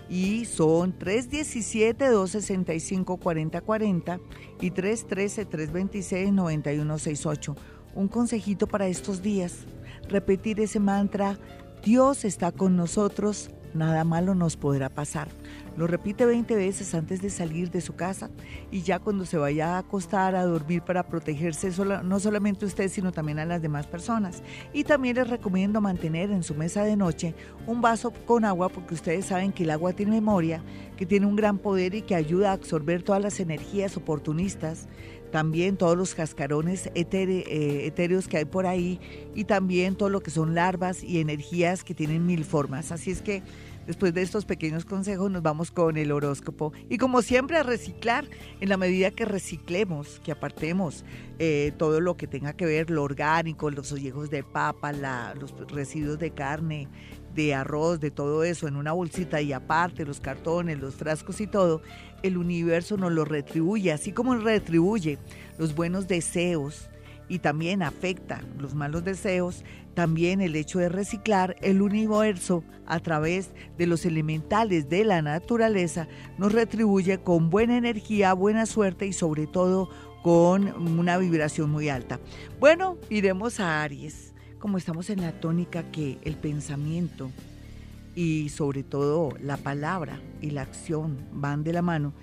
y son 317-265-4040 y 313-326-9168. Un consejito para estos días, repetir ese mantra, Dios está con nosotros, nada malo nos podrá pasar. Lo repite 20 veces antes de salir de su casa y ya cuando se vaya a acostar a dormir para protegerse no solamente usted, sino también a las demás personas. Y también les recomiendo mantener en su mesa de noche un vaso con agua porque ustedes saben que el agua tiene memoria, que tiene un gran poder y que ayuda a absorber todas las energías oportunistas también todos los cascarones eh, etéreos que hay por ahí y también todo lo que son larvas y energías que tienen mil formas. Así es que Después de estos pequeños consejos nos vamos con el horóscopo. Y como siempre a reciclar, en la medida que reciclemos, que apartemos eh, todo lo que tenga que ver, lo orgánico, los ollejos de papa, los residuos de carne, de arroz, de todo eso en una bolsita y aparte los cartones, los frascos y todo, el universo nos lo retribuye, así como retribuye los buenos deseos y también afecta los malos deseos, también el hecho de reciclar el universo a través de los elementales de la naturaleza nos retribuye con buena energía, buena suerte y sobre todo con una vibración muy alta. Bueno, iremos a Aries. Como estamos en la tónica que el pensamiento y sobre todo la palabra y la acción van de la mano,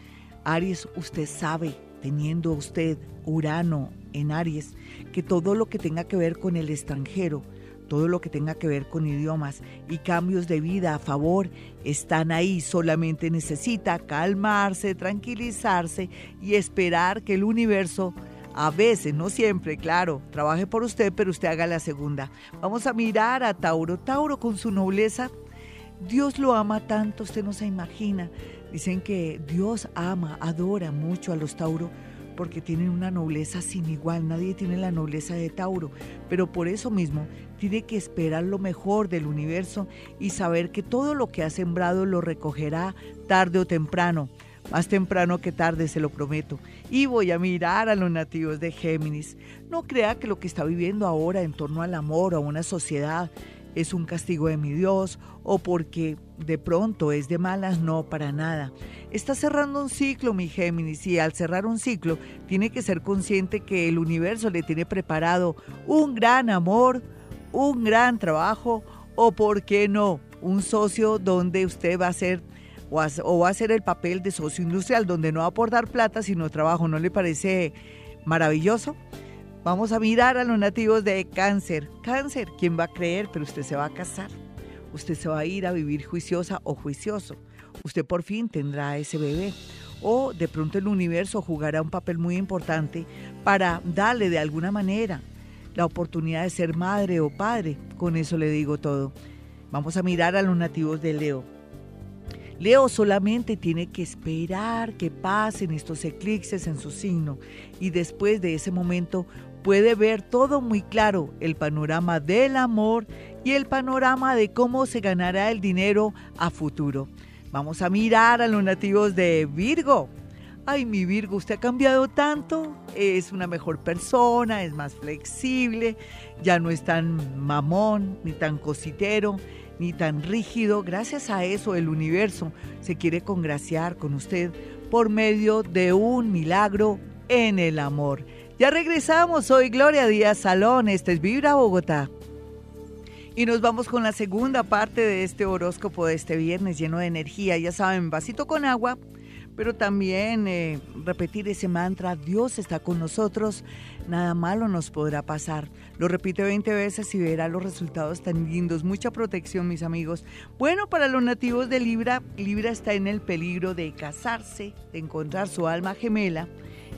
Aries, usted sabe, teniendo usted Urano en Aries, que todo lo que tenga que ver con el extranjero, todo lo que tenga que ver con idiomas y cambios de vida a favor están ahí. Solamente necesita calmarse, tranquilizarse y esperar que el universo, a veces, no siempre, claro, trabaje por usted, pero usted haga la segunda. Vamos a mirar a Tauro. Tauro con su nobleza. Dios lo ama tanto, usted no se imagina. Dicen que Dios ama, adora mucho a los Tauro porque tienen una nobleza sin igual, nadie tiene la nobleza de Tauro, pero por eso mismo tiene que esperar lo mejor del universo y saber que todo lo que ha sembrado lo recogerá tarde o temprano. Más temprano que tarde, se lo prometo. Y voy a mirar a los nativos de Géminis. No crea que lo que está viviendo ahora en torno al amor a una sociedad es un castigo de mi Dios o porque de pronto es de malas, no, para nada. Está cerrando un ciclo, mi Géminis, y al cerrar un ciclo tiene que ser consciente que el universo le tiene preparado un gran amor, un gran trabajo o, ¿por qué no?, un socio donde usted va a ser o, va a ser el papel de socio industrial, donde no va a aportar plata, sino trabajo. ¿No le parece maravilloso? Vamos a mirar a los nativos de cáncer. Cáncer, ¿quién va a creer? Pero usted se va a casar. Usted se va a ir a vivir juiciosa o juicioso. Usted por fin tendrá ese bebé. O de pronto el universo jugará un papel muy importante para darle de alguna manera la oportunidad de ser madre o padre. Con eso le digo todo. Vamos a mirar a los nativos de Leo. Leo solamente tiene que esperar que pasen estos eclipses en su signo y después de ese momento puede ver todo muy claro, el panorama del amor y el panorama de cómo se ganará el dinero a futuro. Vamos a mirar a los nativos de Virgo. Ay, mi Virgo, usted ha cambiado tanto, es una mejor persona, es más flexible, ya no es tan mamón ni tan cositero, ni tan rígido. Gracias a eso el universo se quiere congraciar con usted por medio de un milagro en el amor. Ya regresamos, soy Gloria Díaz Salón, este es Vibra Bogotá. Y nos vamos con la segunda parte de este horóscopo de este viernes lleno de energía. Ya saben, vasito con agua, pero también eh, repetir ese mantra, Dios está con nosotros, nada malo nos podrá pasar. Lo repite 20 veces y verá los resultados tan lindos. Mucha protección, mis amigos. Bueno, para los nativos de Libra, Libra está en el peligro de casarse, de encontrar su alma gemela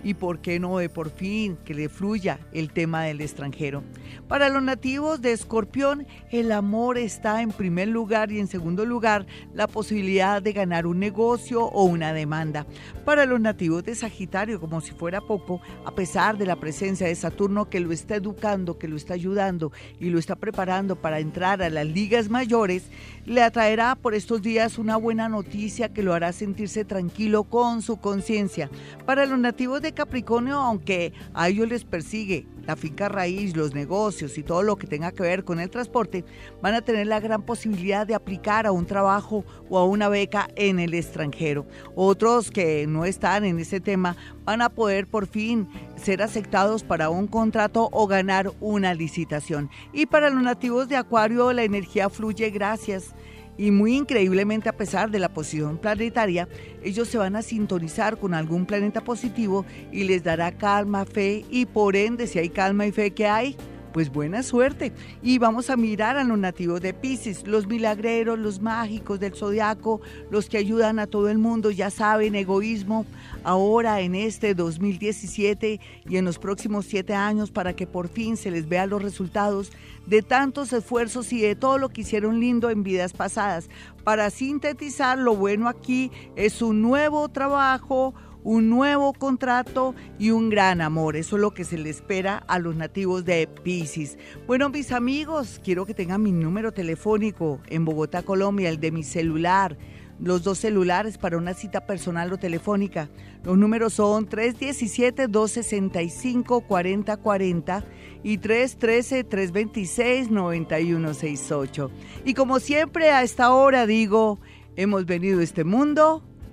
y por qué no de por fin que le fluya el tema del extranjero. Para los nativos de Escorpión, el amor está en primer lugar y en segundo lugar la posibilidad de ganar un negocio o una demanda. Para los nativos de Sagitario, como si fuera poco, a pesar de la presencia de Saturno que lo está educando, que lo está ayudando y lo está preparando para entrar a las ligas mayores, le atraerá por estos días una buena noticia que lo hará sentirse tranquilo con su conciencia. Para los nativos de Capricornio, aunque a ellos les persigue la finca raíz, los negocios y todo lo que tenga que ver con el transporte, van a tener la gran posibilidad de aplicar a un trabajo o a una beca en el extranjero. Otros que no están en ese tema van a poder por fin ser aceptados para un contrato o ganar una licitación. Y para los nativos de Acuario la energía fluye gracias y muy increíblemente a pesar de la posición planetaria, ellos se van a sintonizar con algún planeta positivo y les dará calma, fe y por ende si hay calma y fe que hay, pues buena suerte. Y vamos a mirar a los nativos de Pisces, los milagreros, los mágicos del zodiaco, los que ayudan a todo el mundo, ya saben, egoísmo, ahora en este 2017 y en los próximos siete años para que por fin se les vean los resultados de tantos esfuerzos y de todo lo que hicieron lindo en vidas pasadas. Para sintetizar, lo bueno aquí es un nuevo trabajo, un nuevo contrato y un gran amor. Eso es lo que se le espera a los nativos de Pisces. Bueno, mis amigos, quiero que tengan mi número telefónico en Bogotá, Colombia, el de mi celular. Los dos celulares para una cita personal o telefónica. Los números son 317-265-4040 y 313-326-9168. Y como siempre a esta hora digo, hemos venido a este mundo